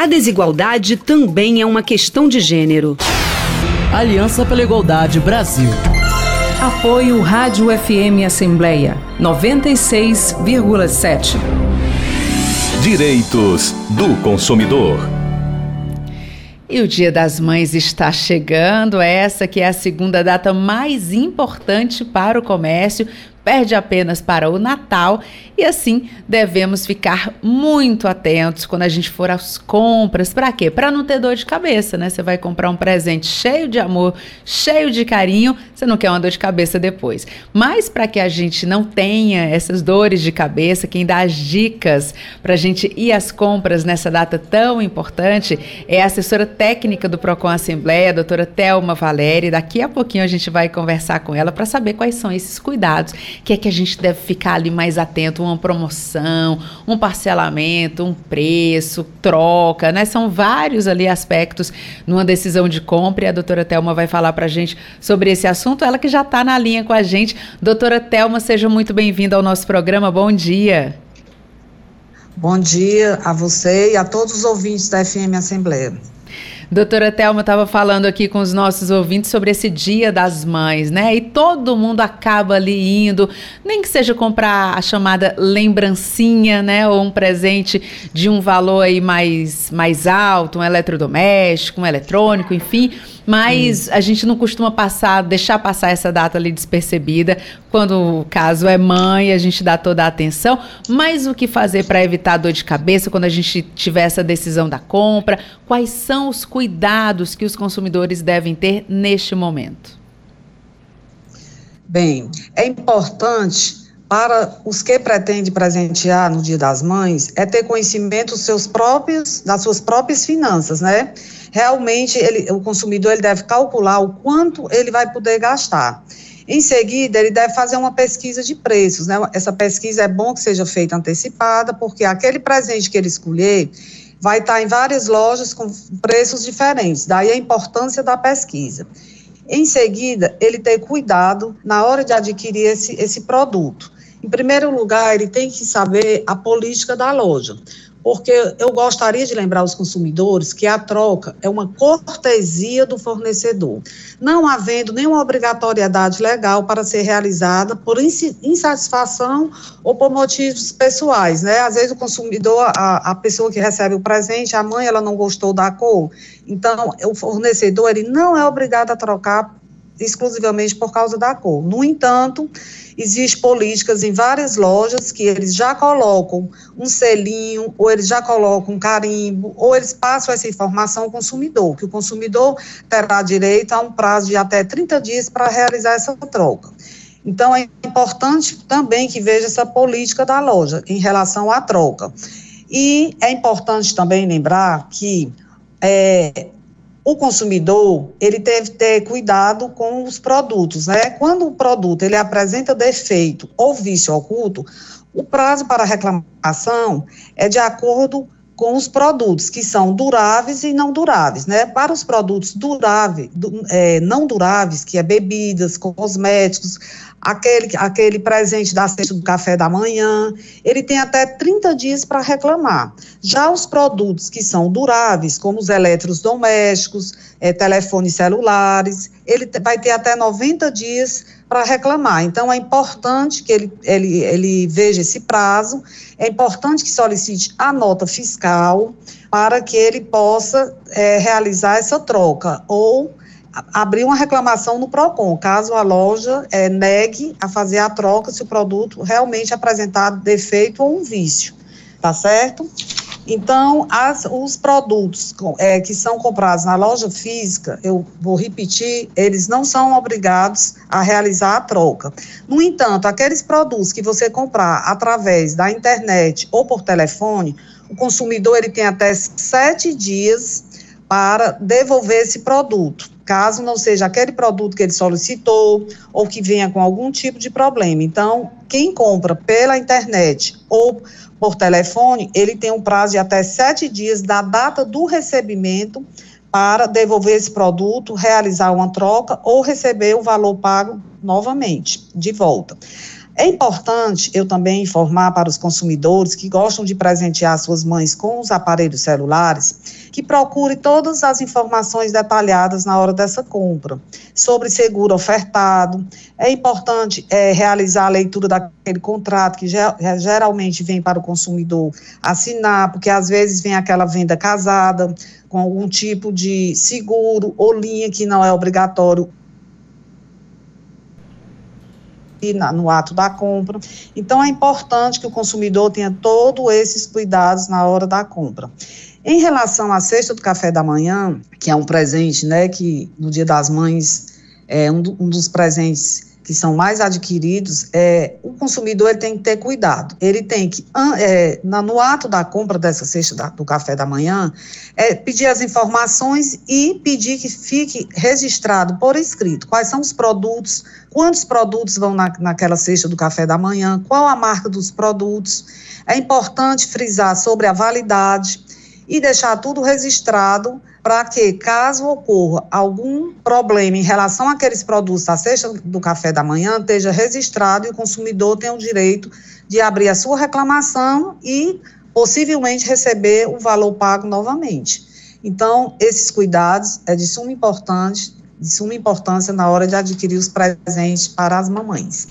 A desigualdade também é uma questão de gênero. Aliança pela Igualdade Brasil. Apoio Rádio FM Assembleia 96,7. Direitos do consumidor. E o Dia das Mães está chegando, essa que é a segunda data mais importante para o comércio, perde apenas para o Natal e assim devemos ficar muito atentos quando a gente for às compras. Para quê? Para não ter dor de cabeça, né? Você vai comprar um presente cheio de amor, cheio de carinho, você não quer uma dor de cabeça depois. Mas para que a gente não tenha essas dores de cabeça, quem dá as dicas para a gente ir às compras nessa data tão importante é a assessora técnica do Procon Assembleia, a doutora Thelma Valéria. Daqui a pouquinho a gente vai conversar com ela para saber quais são esses cuidados que é que a gente deve ficar ali mais atento, uma promoção, um parcelamento, um preço, troca, né? São vários ali aspectos numa decisão de compra e a doutora Telma vai falar para a gente sobre esse assunto, ela que já está na linha com a gente. Doutora Telma, seja muito bem-vinda ao nosso programa, bom dia. Bom dia a você e a todos os ouvintes da FM Assembleia. Doutora Thelma estava falando aqui com os nossos ouvintes sobre esse Dia das Mães, né? E todo mundo acaba ali indo, nem que seja comprar a chamada lembrancinha, né? Ou um presente de um valor aí mais, mais alto, um eletrodoméstico, um eletrônico, enfim mas hum. a gente não costuma passar, deixar passar essa data ali despercebida. Quando o caso é mãe, a gente dá toda a atenção. Mas o que fazer para evitar dor de cabeça quando a gente tiver essa decisão da compra? Quais são os cuidados que os consumidores devem ter neste momento? Bem, é importante para os que pretendem presentear no Dia das Mães é ter conhecimento dos seus próprios, das suas próprias finanças, né? realmente ele, o consumidor ele deve calcular o quanto ele vai poder gastar. Em seguida, ele deve fazer uma pesquisa de preços. Né? Essa pesquisa é bom que seja feita antecipada, porque aquele presente que ele escolher vai estar em várias lojas com preços diferentes. Daí a importância da pesquisa. Em seguida, ele ter cuidado na hora de adquirir esse, esse produto. Em primeiro lugar, ele tem que saber a política da loja porque eu gostaria de lembrar os consumidores que a troca é uma cortesia do fornecedor, não havendo nenhuma obrigatoriedade legal para ser realizada por insatisfação ou por motivos pessoais, né? Às vezes o consumidor, a, a pessoa que recebe o presente, a mãe, ela não gostou da cor, então o fornecedor, ele não é obrigado a trocar exclusivamente por causa da cor. No entanto, Existem políticas em várias lojas que eles já colocam um selinho, ou eles já colocam um carimbo, ou eles passam essa informação ao consumidor, que o consumidor terá direito a um prazo de até 30 dias para realizar essa troca. Então, é importante também que veja essa política da loja em relação à troca. E é importante também lembrar que é, o consumidor ele deve ter cuidado com os produtos, né? Quando o produto ele apresenta defeito ou vício oculto, o prazo para reclamação é de acordo com os produtos que são duráveis e não duráveis, né? Para os produtos duráveis, é, não duráveis, que é bebidas, cosméticos, aquele, aquele presente da cesta do café da manhã, ele tem até 30 dias para reclamar. Já os produtos que são duráveis, como os eletrodomésticos, é, telefones celulares, ele vai ter até 90 dias para reclamar. Então, é importante que ele, ele, ele veja esse prazo, é importante que solicite a nota fiscal para que ele possa é, realizar essa troca ou abrir uma reclamação no PROCON, caso a loja é, negue a fazer a troca se o produto realmente apresentar defeito ou um vício, tá certo? Então, as, os produtos é, que são comprados na loja física, eu vou repetir, eles não são obrigados a realizar a troca. No entanto, aqueles produtos que você comprar através da internet ou por telefone, o consumidor ele tem até sete dias para devolver esse produto, caso não seja aquele produto que ele solicitou ou que venha com algum tipo de problema. Então, quem compra pela internet ou por telefone, ele tem um prazo de até sete dias da data do recebimento para devolver esse produto, realizar uma troca ou receber o valor pago novamente, de volta. É importante eu também informar para os consumidores que gostam de presentear suas mães com os aparelhos celulares que procure todas as informações detalhadas na hora dessa compra sobre seguro ofertado. É importante é, realizar a leitura daquele contrato que geralmente vem para o consumidor assinar, porque às vezes vem aquela venda casada com algum tipo de seguro ou linha que não é obrigatório no ato da compra. Então, é importante que o consumidor tenha todos esses cuidados na hora da compra. Em relação à cesta do café da manhã, que é um presente, né, que no Dia das Mães é um, do, um dos presentes que são mais adquiridos, é, o consumidor tem que ter cuidado. Ele tem que, é, no ato da compra dessa cesta da, do café da manhã, é, pedir as informações e pedir que fique registrado por escrito quais são os produtos, quantos produtos vão na, naquela cesta do café da manhã, qual a marca dos produtos. É importante frisar sobre a validade e deixar tudo registrado para que, caso ocorra algum problema em relação àqueles produtos da cesta do café da manhã, esteja registrado e o consumidor tenha o direito de abrir a sua reclamação e possivelmente receber o valor pago novamente. Então, esses cuidados é de suma importância, de suma importância na hora de adquirir os presentes para as mamães.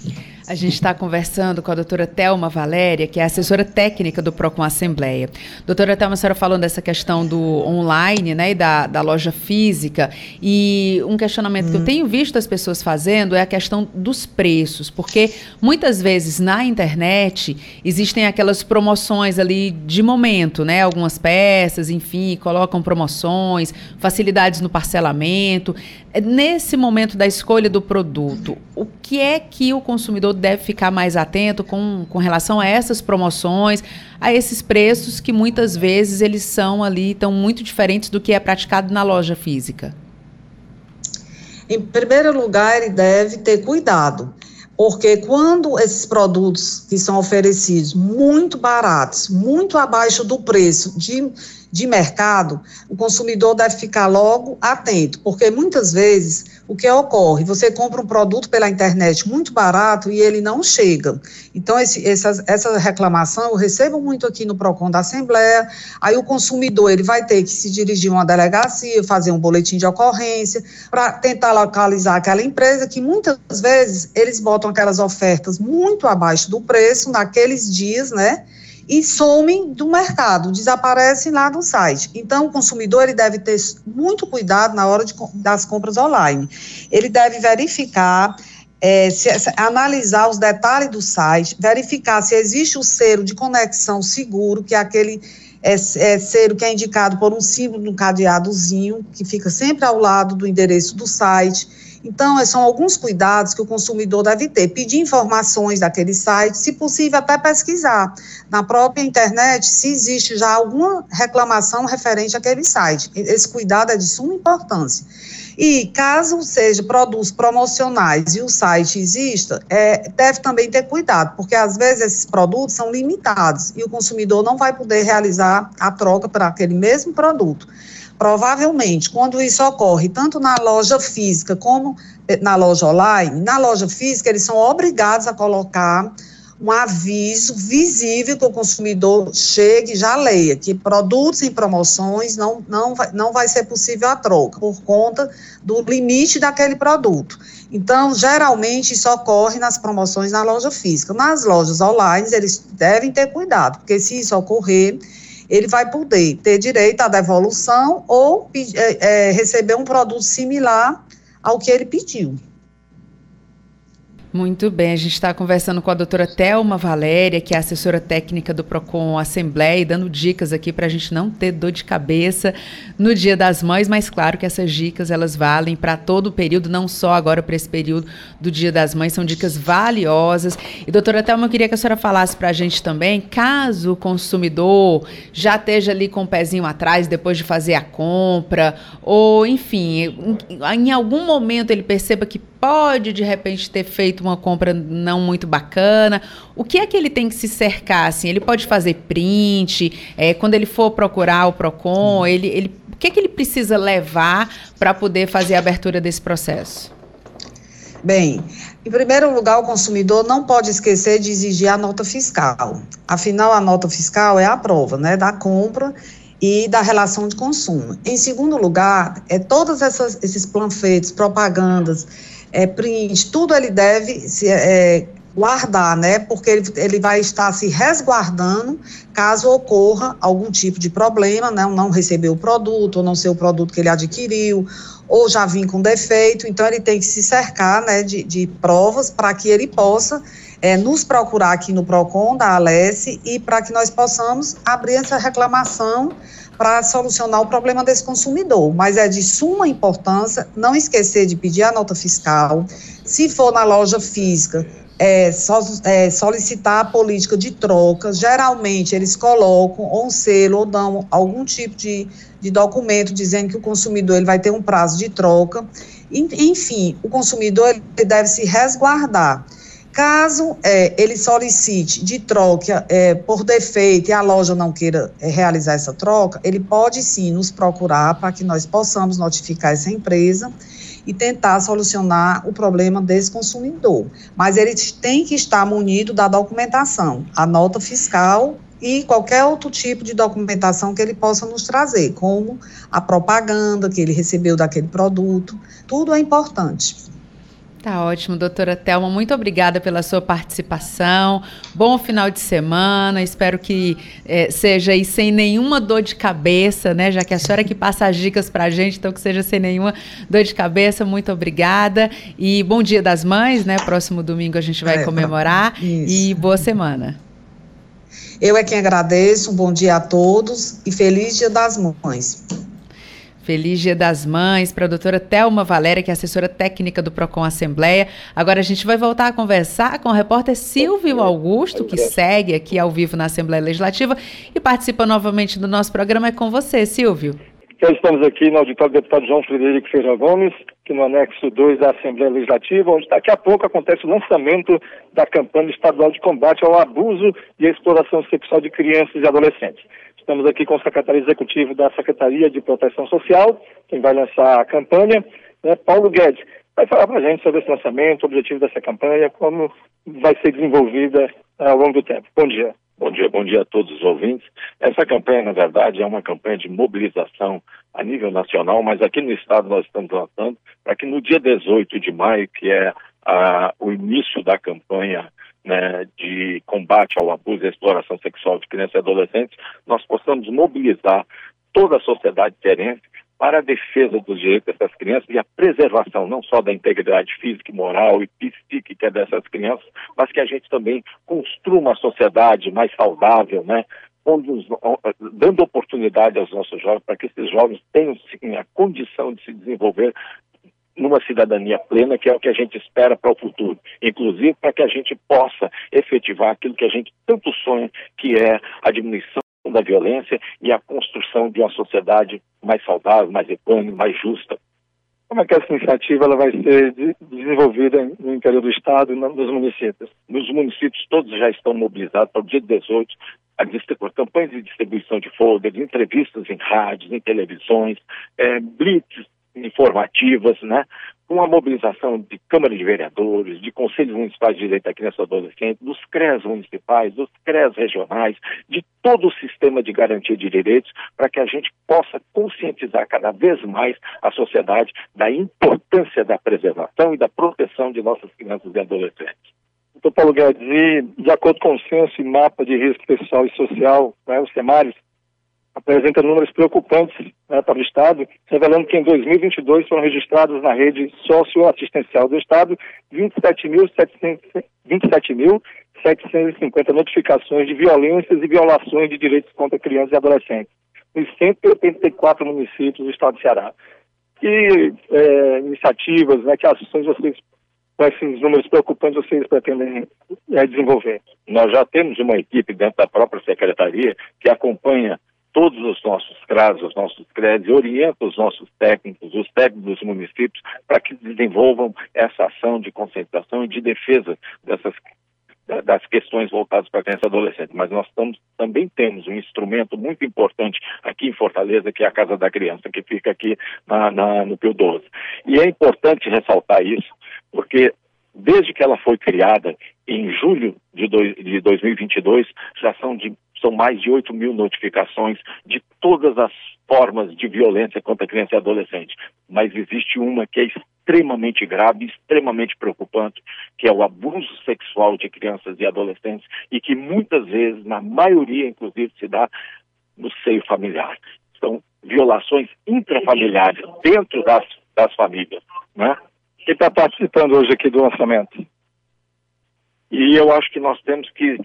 A gente está conversando com a doutora Thelma Valéria, que é assessora técnica do PROCON Assembleia. Doutora Thelma, a senhora falando dessa questão do online, né, e da, da loja física, e um questionamento hum. que eu hum. tenho visto as pessoas fazendo é a questão dos preços, porque muitas vezes na internet existem aquelas promoções ali de momento, né, algumas peças, enfim, colocam promoções, facilidades no parcelamento. Nesse momento da escolha do produto, o que é que o consumidor deve ficar mais atento com, com relação a essas promoções, a esses preços que muitas vezes eles são ali, tão muito diferentes do que é praticado na loja física? Em primeiro lugar, ele deve ter cuidado, porque quando esses produtos que são oferecidos muito baratos, muito abaixo do preço de de mercado, o consumidor deve ficar logo atento, porque muitas vezes o que ocorre? Você compra um produto pela internet muito barato e ele não chega. Então, esse, essa, essa reclamação eu recebo muito aqui no PROCON da Assembleia, aí o consumidor ele vai ter que se dirigir a uma delegacia, fazer um boletim de ocorrência, para tentar localizar aquela empresa que muitas vezes eles botam aquelas ofertas muito abaixo do preço naqueles dias, né? E somem do mercado, desaparecem lá do site. Então, o consumidor ele deve ter muito cuidado na hora de, das compras online. Ele deve verificar é, se, se, analisar os detalhes do site, verificar se existe o selo de conexão seguro, que é aquele é, é selo que é indicado por um símbolo no cadeadozinho, que fica sempre ao lado do endereço do site então, são alguns cuidados que o consumidor deve ter. Pedir informações daquele site, se possível, até pesquisar na própria internet se existe já alguma reclamação referente àquele site. Esse cuidado é de suma importância. E caso seja produtos promocionais e o site exista, é, deve também ter cuidado, porque às vezes esses produtos são limitados e o consumidor não vai poder realizar a troca para aquele mesmo produto. Provavelmente, quando isso ocorre tanto na loja física como eh, na loja online, na loja física eles são obrigados a colocar um aviso visível que o consumidor chegue e já leia, que produtos em promoções não, não, vai, não vai ser possível a troca, por conta do limite daquele produto. Então, geralmente, isso ocorre nas promoções na loja física. Nas lojas online, eles devem ter cuidado, porque se isso ocorrer, ele vai poder ter direito à devolução ou é, é, receber um produto similar ao que ele pediu. Muito bem, a gente está conversando com a doutora Thelma Valéria, que é assessora técnica do PROCON Assembleia, e dando dicas aqui para a gente não ter dor de cabeça no Dia das Mães, mas claro que essas dicas elas valem para todo o período, não só agora para esse período do Dia das Mães, são dicas valiosas. E doutora Thelma, eu queria que a senhora falasse para a gente também, caso o consumidor já esteja ali com o pezinho atrás depois de fazer a compra, ou enfim, em, em algum momento ele perceba que pode de repente ter feito uma compra não muito bacana. O que é que ele tem que se cercar? Assim, ele pode fazer print, é, quando ele for procurar o Procon, ele, ele, o que é que ele precisa levar para poder fazer a abertura desse processo? Bem, em primeiro lugar, o consumidor não pode esquecer de exigir a nota fiscal. Afinal, a nota fiscal é a prova né, da compra e da relação de consumo. Em segundo lugar, é todos essas, esses panfletos, propagandas, é, tudo ele deve se, é, guardar, né? Porque ele, ele vai estar se resguardando caso ocorra algum tipo de problema, né? Não receber o produto, ou não ser o produto que ele adquiriu, ou já vir com defeito. Então, ele tem que se cercar né, de, de provas para que ele possa é, nos procurar aqui no PROCON da Alesse e para que nós possamos abrir essa reclamação para solucionar o problema desse consumidor. Mas é de suma importância não esquecer de pedir a nota fiscal. Se for na loja física, é, so, é, solicitar a política de troca. Geralmente, eles colocam um selo ou dão algum tipo de, de documento dizendo que o consumidor ele vai ter um prazo de troca. Enfim, o consumidor ele deve se resguardar. Caso é, ele solicite de troca é, por defeito e a loja não queira é, realizar essa troca, ele pode sim nos procurar para que nós possamos notificar essa empresa e tentar solucionar o problema desse consumidor. Mas ele tem que estar munido da documentação, a nota fiscal e qualquer outro tipo de documentação que ele possa nos trazer, como a propaganda que ele recebeu daquele produto, tudo é importante. Tá ótimo, doutora Thelma. Muito obrigada pela sua participação. Bom final de semana. Espero que é, seja aí sem nenhuma dor de cabeça, né? Já que a senhora que passa as dicas para a gente, então que seja sem nenhuma dor de cabeça. Muito obrigada. E bom dia das mães, né? Próximo domingo a gente vai é, comemorar. Isso. E boa semana. Eu é quem agradeço. Um bom dia a todos e feliz Dia das Mães. Feliz Dia das Mães para a doutora Thelma Valéria, que é assessora técnica do PROCON Assembleia. Agora a gente vai voltar a conversar com o repórter Silvio Augusto, que segue aqui ao vivo na Assembleia Legislativa e participa novamente do nosso programa. É com você, Silvio. Já estamos aqui no auditório do deputado João Frederico Ferreira Gomes, que no anexo 2 da Assembleia Legislativa, onde daqui a pouco acontece o lançamento da campanha estadual de combate ao abuso e exploração sexual de crianças e adolescentes. Estamos aqui com o secretário executivo da Secretaria de Proteção Social, quem vai lançar a campanha, né, Paulo Guedes. Vai falar para a gente sobre esse lançamento, o objetivo dessa campanha, como vai ser desenvolvida ao longo do tempo. Bom dia. Bom dia, bom dia a todos os ouvintes. Essa campanha, na verdade, é uma campanha de mobilização a nível nacional, mas aqui no estado nós estamos lançando para que no dia 18 de maio, que é a, o início da campanha né, de combate ao abuso e exploração sexual de crianças e adolescentes, nós possamos mobilizar toda a sociedade cearense para a defesa dos direitos dessas crianças e a preservação não só da integridade física, moral e psíquica dessas crianças, mas que a gente também construa uma sociedade mais saudável, né? dando oportunidade aos nossos jovens para que esses jovens tenham sim, a condição de se desenvolver numa cidadania plena, que é o que a gente espera para o futuro, inclusive para que a gente possa efetivar aquilo que a gente tanto sonha, que é a diminuição da violência e a construção de uma sociedade mais saudável, mais econômica, mais justa. Como é que essa iniciativa ela vai ser desenvolvida no interior do Estado e nos municípios? Nos municípios todos já estão mobilizados para o dia 18, a campanhas de distribuição de folders, entrevistas em rádios, em televisões, é, blitz informativas, né? com a mobilização de Câmara de Vereadores, de Conselhos Municipais de Direito da Criança Adolescente, dos CRES municipais, dos CRES regionais, de todo o sistema de garantia de direitos, para que a gente possa conscientizar cada vez mais a sociedade da importância da preservação e da proteção de nossas crianças e adolescentes. Doutor Paulo Guedes, de acordo com o censo e mapa de risco pessoal e social, né, os CEMARES, apresenta números preocupantes né, para o Estado, revelando que em 2022 foram registrados na rede socioassistencial do Estado 27.750 27 notificações de violências e violações de direitos contra crianças e adolescentes nos 184 municípios do Estado de Ceará. Que é, iniciativas, né, que ações vocês com esses números preocupantes vocês pretendem é, desenvolver? Nós já temos uma equipe dentro da própria secretaria que acompanha todos os nossos CRAS, os nossos CREDs, orienta os nossos técnicos, os técnicos dos municípios, para que desenvolvam essa ação de concentração e de defesa dessas das questões voltadas para a criança e adolescente, mas nós estamos, também temos um instrumento muito importante aqui em Fortaleza, que é a Casa da Criança, que fica aqui na, na, no Pio 12. E é importante ressaltar isso, porque desde que ela foi criada em julho de, do, de 2022, já são de são mais de 8 mil notificações de todas as formas de violência contra criança e adolescente. Mas existe uma que é extremamente grave, extremamente preocupante, que é o abuso sexual de crianças e adolescentes e que muitas vezes, na maioria, inclusive, se dá no seio familiar. São violações intrafamiliares dentro das, das famílias. Né? Quem está participando hoje aqui do lançamento? E eu acho que nós temos que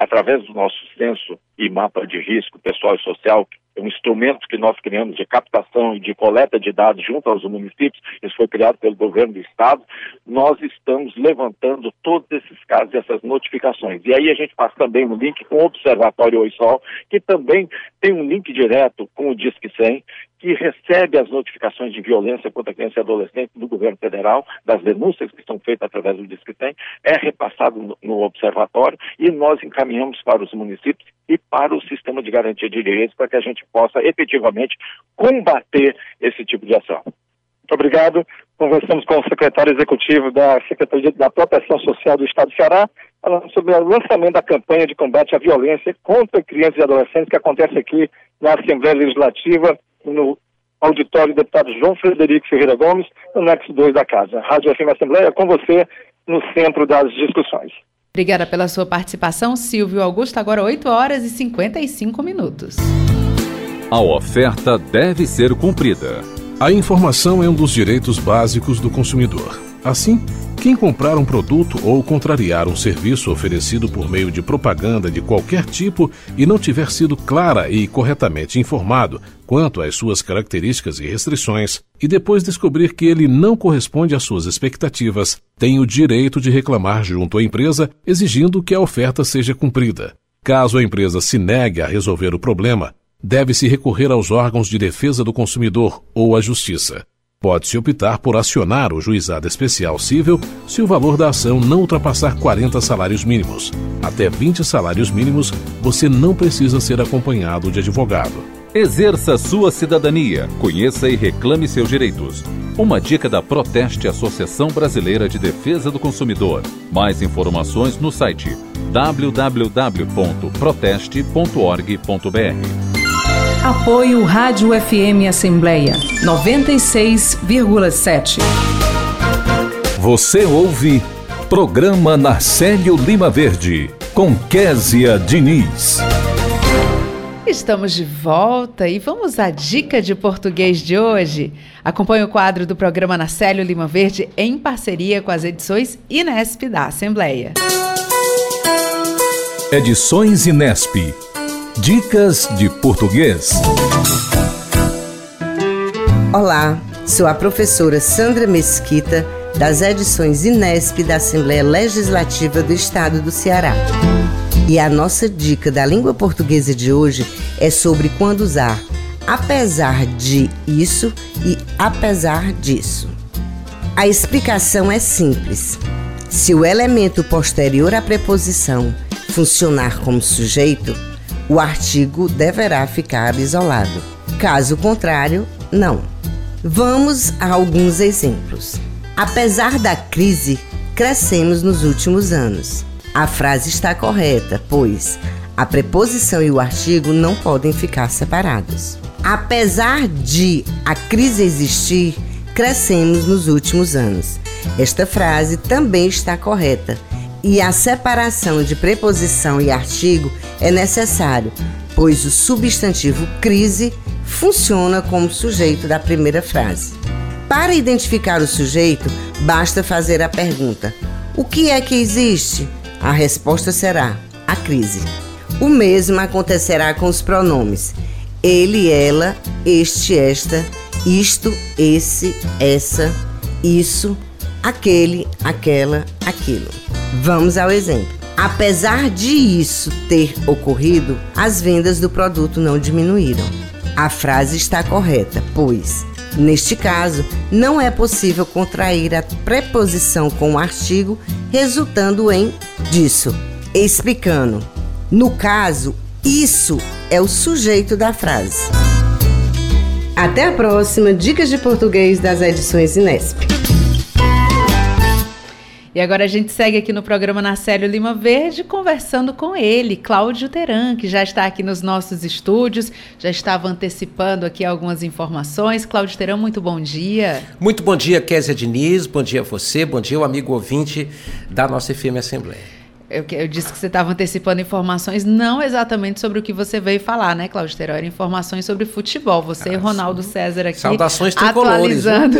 através do nosso censo e mapa de risco pessoal e social, é um instrumento que nós criamos de captação e de coleta de dados junto aos municípios, isso foi criado pelo governo do estado, nós estamos levantando todos esses casos, essas notificações. E aí a gente faz também um link com o Observatório OISOL, que também tem um link direto com o Disque 100, que recebe as notificações de violência contra criança e adolescente do governo federal, das denúncias que são feitas através do Disque 100, é repassado no, no observatório e nós encaminhamos para os municípios e para o sistema de garantia de direitos para que a gente possa efetivamente combater esse tipo de ação. Muito obrigado. Conversamos com o secretário executivo da Secretaria da Proteção Social do Estado de Ceará, falando sobre o lançamento da campanha de combate à violência contra crianças e adolescentes que acontece aqui na Assembleia Legislativa, no auditório do deputado João Frederico Ferreira Gomes, no anexo 2 da casa. Rádio FM Assembleia, com você no centro das discussões. Obrigada pela sua participação, Silvio Augusto. Agora 8 horas e 55 minutos. A oferta deve ser cumprida. A informação é um dos direitos básicos do consumidor. Assim, quem comprar um produto ou contrariar um serviço oferecido por meio de propaganda de qualquer tipo e não tiver sido clara e corretamente informado quanto às suas características e restrições, e depois descobrir que ele não corresponde às suas expectativas, tem o direito de reclamar junto à empresa, exigindo que a oferta seja cumprida. Caso a empresa se negue a resolver o problema, deve-se recorrer aos órgãos de defesa do consumidor ou à justiça. Pode-se optar por acionar o juizado especial civil se o valor da ação não ultrapassar 40 salários mínimos. Até 20 salários mínimos, você não precisa ser acompanhado de advogado. Exerça sua cidadania, conheça e reclame seus direitos. Uma dica da Proteste Associação Brasileira de Defesa do Consumidor. Mais informações no site www.proteste.org.br. Apoio Rádio FM Assembleia 96,7. Você ouve Programa Narcélio Lima Verde com Késia Diniz. Estamos de volta e vamos à dica de português de hoje. Acompanhe o quadro do programa Narcélio Lima Verde em parceria com as edições Inesp da Assembleia. Edições Inesp Dicas de Português. Olá, sou a professora Sandra Mesquita, das edições Inesp da Assembleia Legislativa do Estado do Ceará. E a nossa dica da língua portuguesa de hoje é sobre quando usar apesar de isso e apesar disso. A explicação é simples. Se o elemento posterior à preposição funcionar como sujeito, o artigo deverá ficar isolado. Caso contrário, não. Vamos a alguns exemplos. Apesar da crise, crescemos nos últimos anos. A frase está correta, pois a preposição e o artigo não podem ficar separados. Apesar de a crise existir, crescemos nos últimos anos. Esta frase também está correta e a separação de preposição e artigo é necessário, pois o substantivo crise funciona como sujeito da primeira frase. Para identificar o sujeito, basta fazer a pergunta: O que é que existe? A resposta será: a crise. O mesmo acontecerá com os pronomes ele, ela, este, esta, isto, esse, essa, isso, aquele, aquela, aquilo. Vamos ao exemplo. Apesar de isso ter ocorrido, as vendas do produto não diminuíram. A frase está correta, pois, neste caso, não é possível contrair a preposição com o artigo, resultando em disso. Explicando. No caso, isso é o sujeito da frase. Até a próxima Dicas de Português das edições Inesp. E agora a gente segue aqui no programa Narcélio Lima Verde, conversando com ele, Cláudio Teran, que já está aqui nos nossos estúdios, já estava antecipando aqui algumas informações. Cláudio Teran, muito bom dia. Muito bom dia, Késia Diniz, bom dia a você, bom dia o amigo ouvinte da nossa FM Assembleia. Eu, eu, disse que você estava antecipando informações, não exatamente sobre o que você veio falar, né, Cláudio Teró? Era informações sobre futebol. Você ah, e Ronaldo sim. César aqui. Saudações atualizando,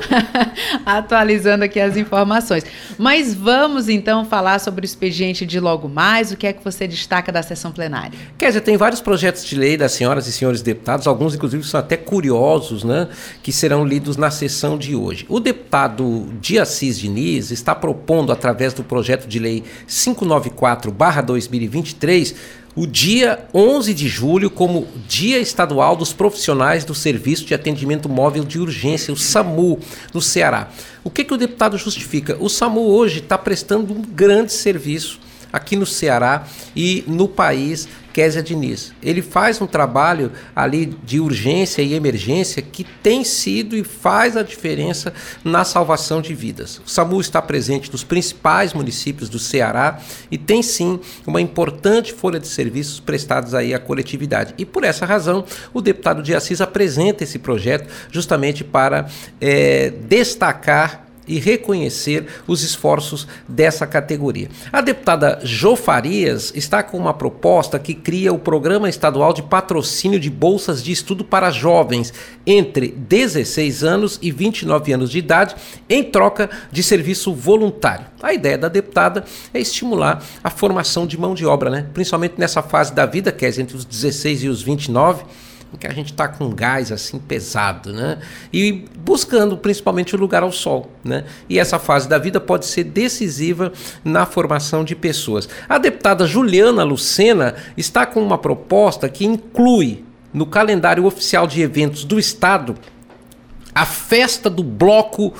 atualizando aqui as informações. Mas vamos então falar sobre o expediente de logo mais. O que é que você destaca da sessão plenária? Quer dizer, tem vários projetos de lei das senhoras e senhores deputados, alguns inclusive são até curiosos, né? Que serão lidos na sessão de hoje. O deputado de Assis Diniz está propondo, através do projeto de lei 594-2023, o dia 11 de julho como Dia Estadual dos Profissionais do Serviço de Atendimento Móvel de Urgência, o SAMU, no Ceará. O que, que o deputado justifica? O SAMU hoje está prestando um grande serviço aqui no Ceará e no país Késia Diniz. Ele faz um trabalho ali de urgência e emergência que tem sido e faz a diferença na salvação de vidas. O SAMU está presente nos principais municípios do Ceará e tem sim uma importante folha de serviços prestados aí à coletividade. E por essa razão, o deputado de Assis apresenta esse projeto justamente para é, destacar e reconhecer os esforços dessa categoria. A deputada Jo Farias está com uma proposta que cria o Programa Estadual de Patrocínio de Bolsas de Estudo para Jovens entre 16 anos e 29 anos de idade, em troca de serviço voluntário. A ideia da deputada é estimular a formação de mão de obra, né? principalmente nessa fase da vida, que é entre os 16 e os 29 em que a gente está com gás assim pesado, né? E buscando principalmente o lugar ao sol, né? E essa fase da vida pode ser decisiva na formação de pessoas. A deputada Juliana Lucena está com uma proposta que inclui no calendário oficial de eventos do estado a festa do bloco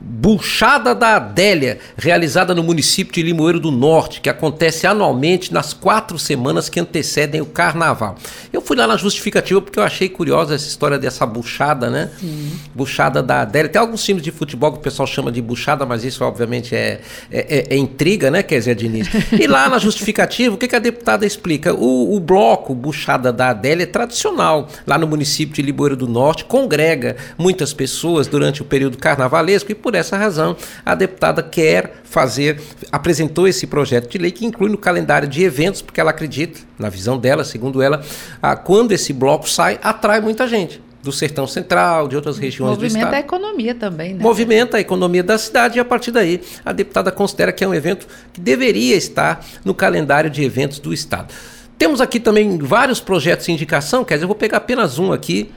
Buchada da Adélia, realizada no município de Limoeiro do Norte, que acontece anualmente nas quatro semanas que antecedem o carnaval. Eu fui lá na justificativa porque eu achei curiosa essa história dessa buchada, né? Sim. Buchada da Adélia. Tem alguns times de futebol que o pessoal chama de buchada, mas isso obviamente é, é, é, é intriga, né, Kézia Diniz? E lá na justificativa, o que, que a deputada explica? O, o bloco Buchada da Adélia é tradicional lá no município de Limoeiro do Norte, congrega muitas pessoas durante o período carnavalesco e por essa razão, a deputada quer fazer, apresentou esse projeto de lei que inclui no calendário de eventos, porque ela acredita, na visão dela, segundo ela, a, quando esse bloco sai, atrai muita gente do sertão central, de outras regiões Movimenta do estado. Movimenta a economia também, né? Movimenta a economia da cidade e a partir daí a deputada considera que é um evento que deveria estar no calendário de eventos do estado. Temos aqui também vários projetos de indicação, quer dizer, eu vou pegar apenas um aqui,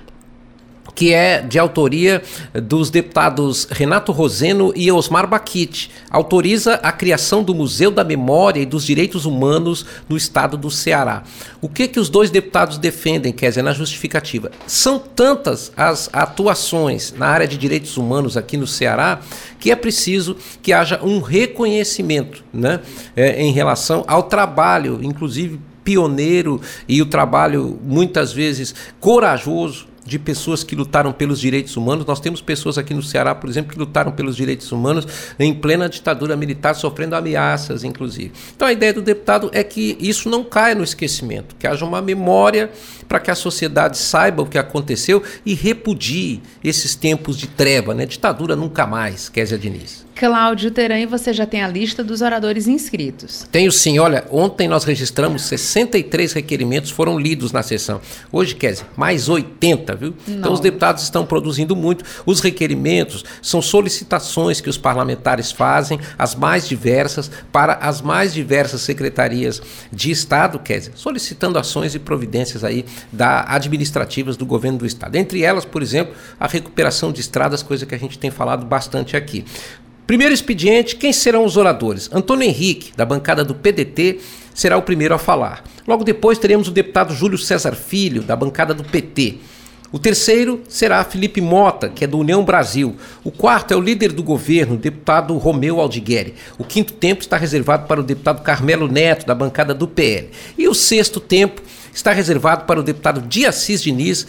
que é de autoria dos deputados Renato Roseno e Osmar Baquite. Autoriza a criação do Museu da Memória e dos Direitos Humanos no estado do Ceará. O que que os dois deputados defendem, dizer, na justificativa? São tantas as atuações na área de direitos humanos aqui no Ceará que é preciso que haja um reconhecimento né, é, em relação ao trabalho, inclusive pioneiro e o trabalho muitas vezes corajoso de pessoas que lutaram pelos direitos humanos. Nós temos pessoas aqui no Ceará, por exemplo, que lutaram pelos direitos humanos em plena ditadura militar, sofrendo ameaças, inclusive. Então a ideia do deputado é que isso não caia no esquecimento, que haja uma memória para que a sociedade saiba o que aconteceu e repudie esses tempos de treva, né? Ditadura nunca mais, Kézia Diniz. Cláudio Teran, você já tem a lista dos oradores inscritos? Tenho sim. Olha, ontem nós registramos 63 requerimentos, foram lidos na sessão. Hoje, Kézia, mais 80, viu? Não. Então os deputados estão produzindo muito. Os requerimentos são solicitações que os parlamentares fazem, as mais diversas, para as mais diversas secretarias de Estado, Kézia, solicitando ações e providências aí da administrativas do governo do Estado. Entre elas, por exemplo, a recuperação de estradas, coisa que a gente tem falado bastante aqui. Primeiro expediente, quem serão os oradores? Antônio Henrique, da bancada do PDT, será o primeiro a falar. Logo depois teremos o deputado Júlio César Filho, da bancada do PT. O terceiro será Felipe Mota, que é do União Brasil. O quarto é o líder do governo, o deputado Romeu Aldigueri. O quinto tempo está reservado para o deputado Carmelo Neto, da bancada do PL. E o sexto tempo está reservado para o deputado Diassis Diniz,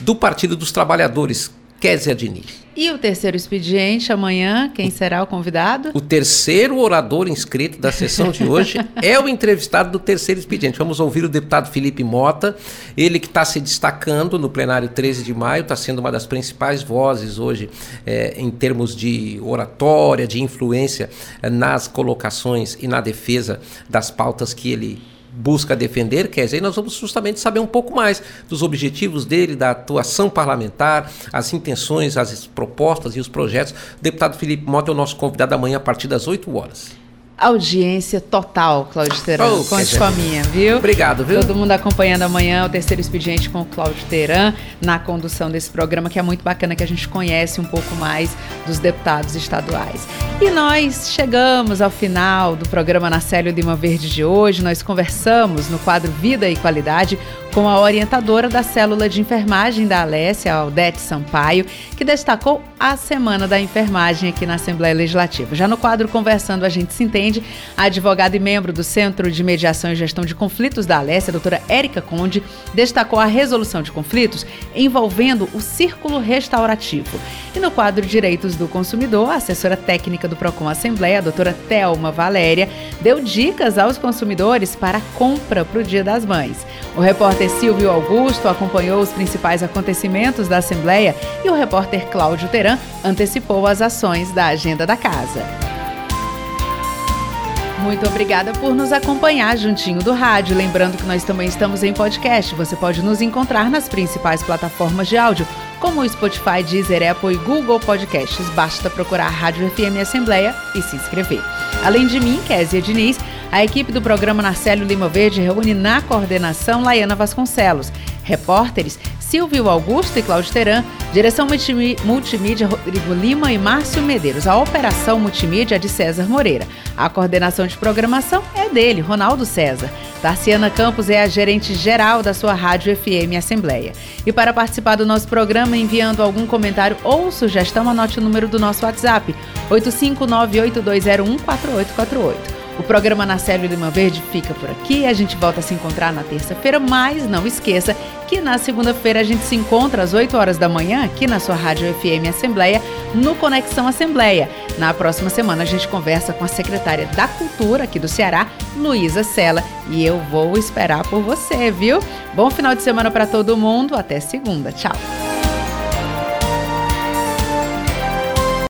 do Partido dos Trabalhadores, Kézia Diniz. E o terceiro expediente, amanhã, quem será o convidado? O terceiro orador inscrito da sessão de hoje é o entrevistado do terceiro expediente. Vamos ouvir o deputado Felipe Mota, ele que está se destacando no plenário 13 de maio, está sendo uma das principais vozes hoje é, em termos de oratória, de influência é, nas colocações e na defesa das pautas que ele busca defender, quer dizer, nós vamos justamente saber um pouco mais dos objetivos dele, da atuação parlamentar, as intenções, as propostas e os projetos. O deputado Felipe Mota é o nosso convidado amanhã a partir das 8 horas. Audiência total, Cláudio Teran. Oh, Conte com a minha, viu? Obrigado, viu? Todo mundo acompanhando amanhã o terceiro expediente com o Cláudio Teran na condução desse programa, que é muito bacana, que a gente conhece um pouco mais dos deputados estaduais. E nós chegamos ao final do programa Na Célio Lima Verde de hoje. Nós conversamos no quadro Vida e Qualidade com a orientadora da célula de enfermagem da Alessia, Aldete Sampaio, que destacou a Semana da Enfermagem aqui na Assembleia Legislativa. Já no quadro Conversando a gente se entende, a advogada e membro do Centro de Mediação e Gestão de Conflitos da Alessia, a doutora Érica Conde, destacou a resolução de conflitos envolvendo o círculo restaurativo. E no quadro Direitos do Consumidor, a assessora técnica do Procon Assembleia, a doutora Thelma Valéria, deu dicas aos consumidores para a compra para o Dia das Mães. O repórter Silvio Augusto acompanhou os principais acontecimentos da Assembleia e o repórter Cláudio Teran antecipou as ações da agenda da casa. Muito obrigada por nos acompanhar juntinho do rádio. Lembrando que nós também estamos em podcast. Você pode nos encontrar nas principais plataformas de áudio, como o Spotify, Deezer, Apple e Google Podcasts. Basta procurar Rádio FM Assembleia e se inscrever. Além de mim, Kézia Diniz, a equipe do programa Narcélio Lima Verde reúne na coordenação Laiana Vasconcelos. Repórteres Silvio Augusto e Cláudio Teran, direção multimídia Rodrigo Lima e Márcio Medeiros, a operação multimídia é de César Moreira. A coordenação de programação é dele, Ronaldo César. Tarciana Campos é a gerente geral da sua rádio FM Assembleia. E para participar do nosso programa, enviando algum comentário ou sugestão, anote o número do nosso WhatsApp, 85982014848. O programa Na Célio Lima Verde fica por aqui. A gente volta a se encontrar na terça-feira, mas não esqueça que na segunda-feira a gente se encontra às 8 horas da manhã aqui na sua Rádio FM Assembleia, no Conexão Assembleia. Na próxima semana a gente conversa com a secretária da Cultura aqui do Ceará, Luísa Sela, e eu vou esperar por você, viu? Bom final de semana para todo mundo. Até segunda. Tchau.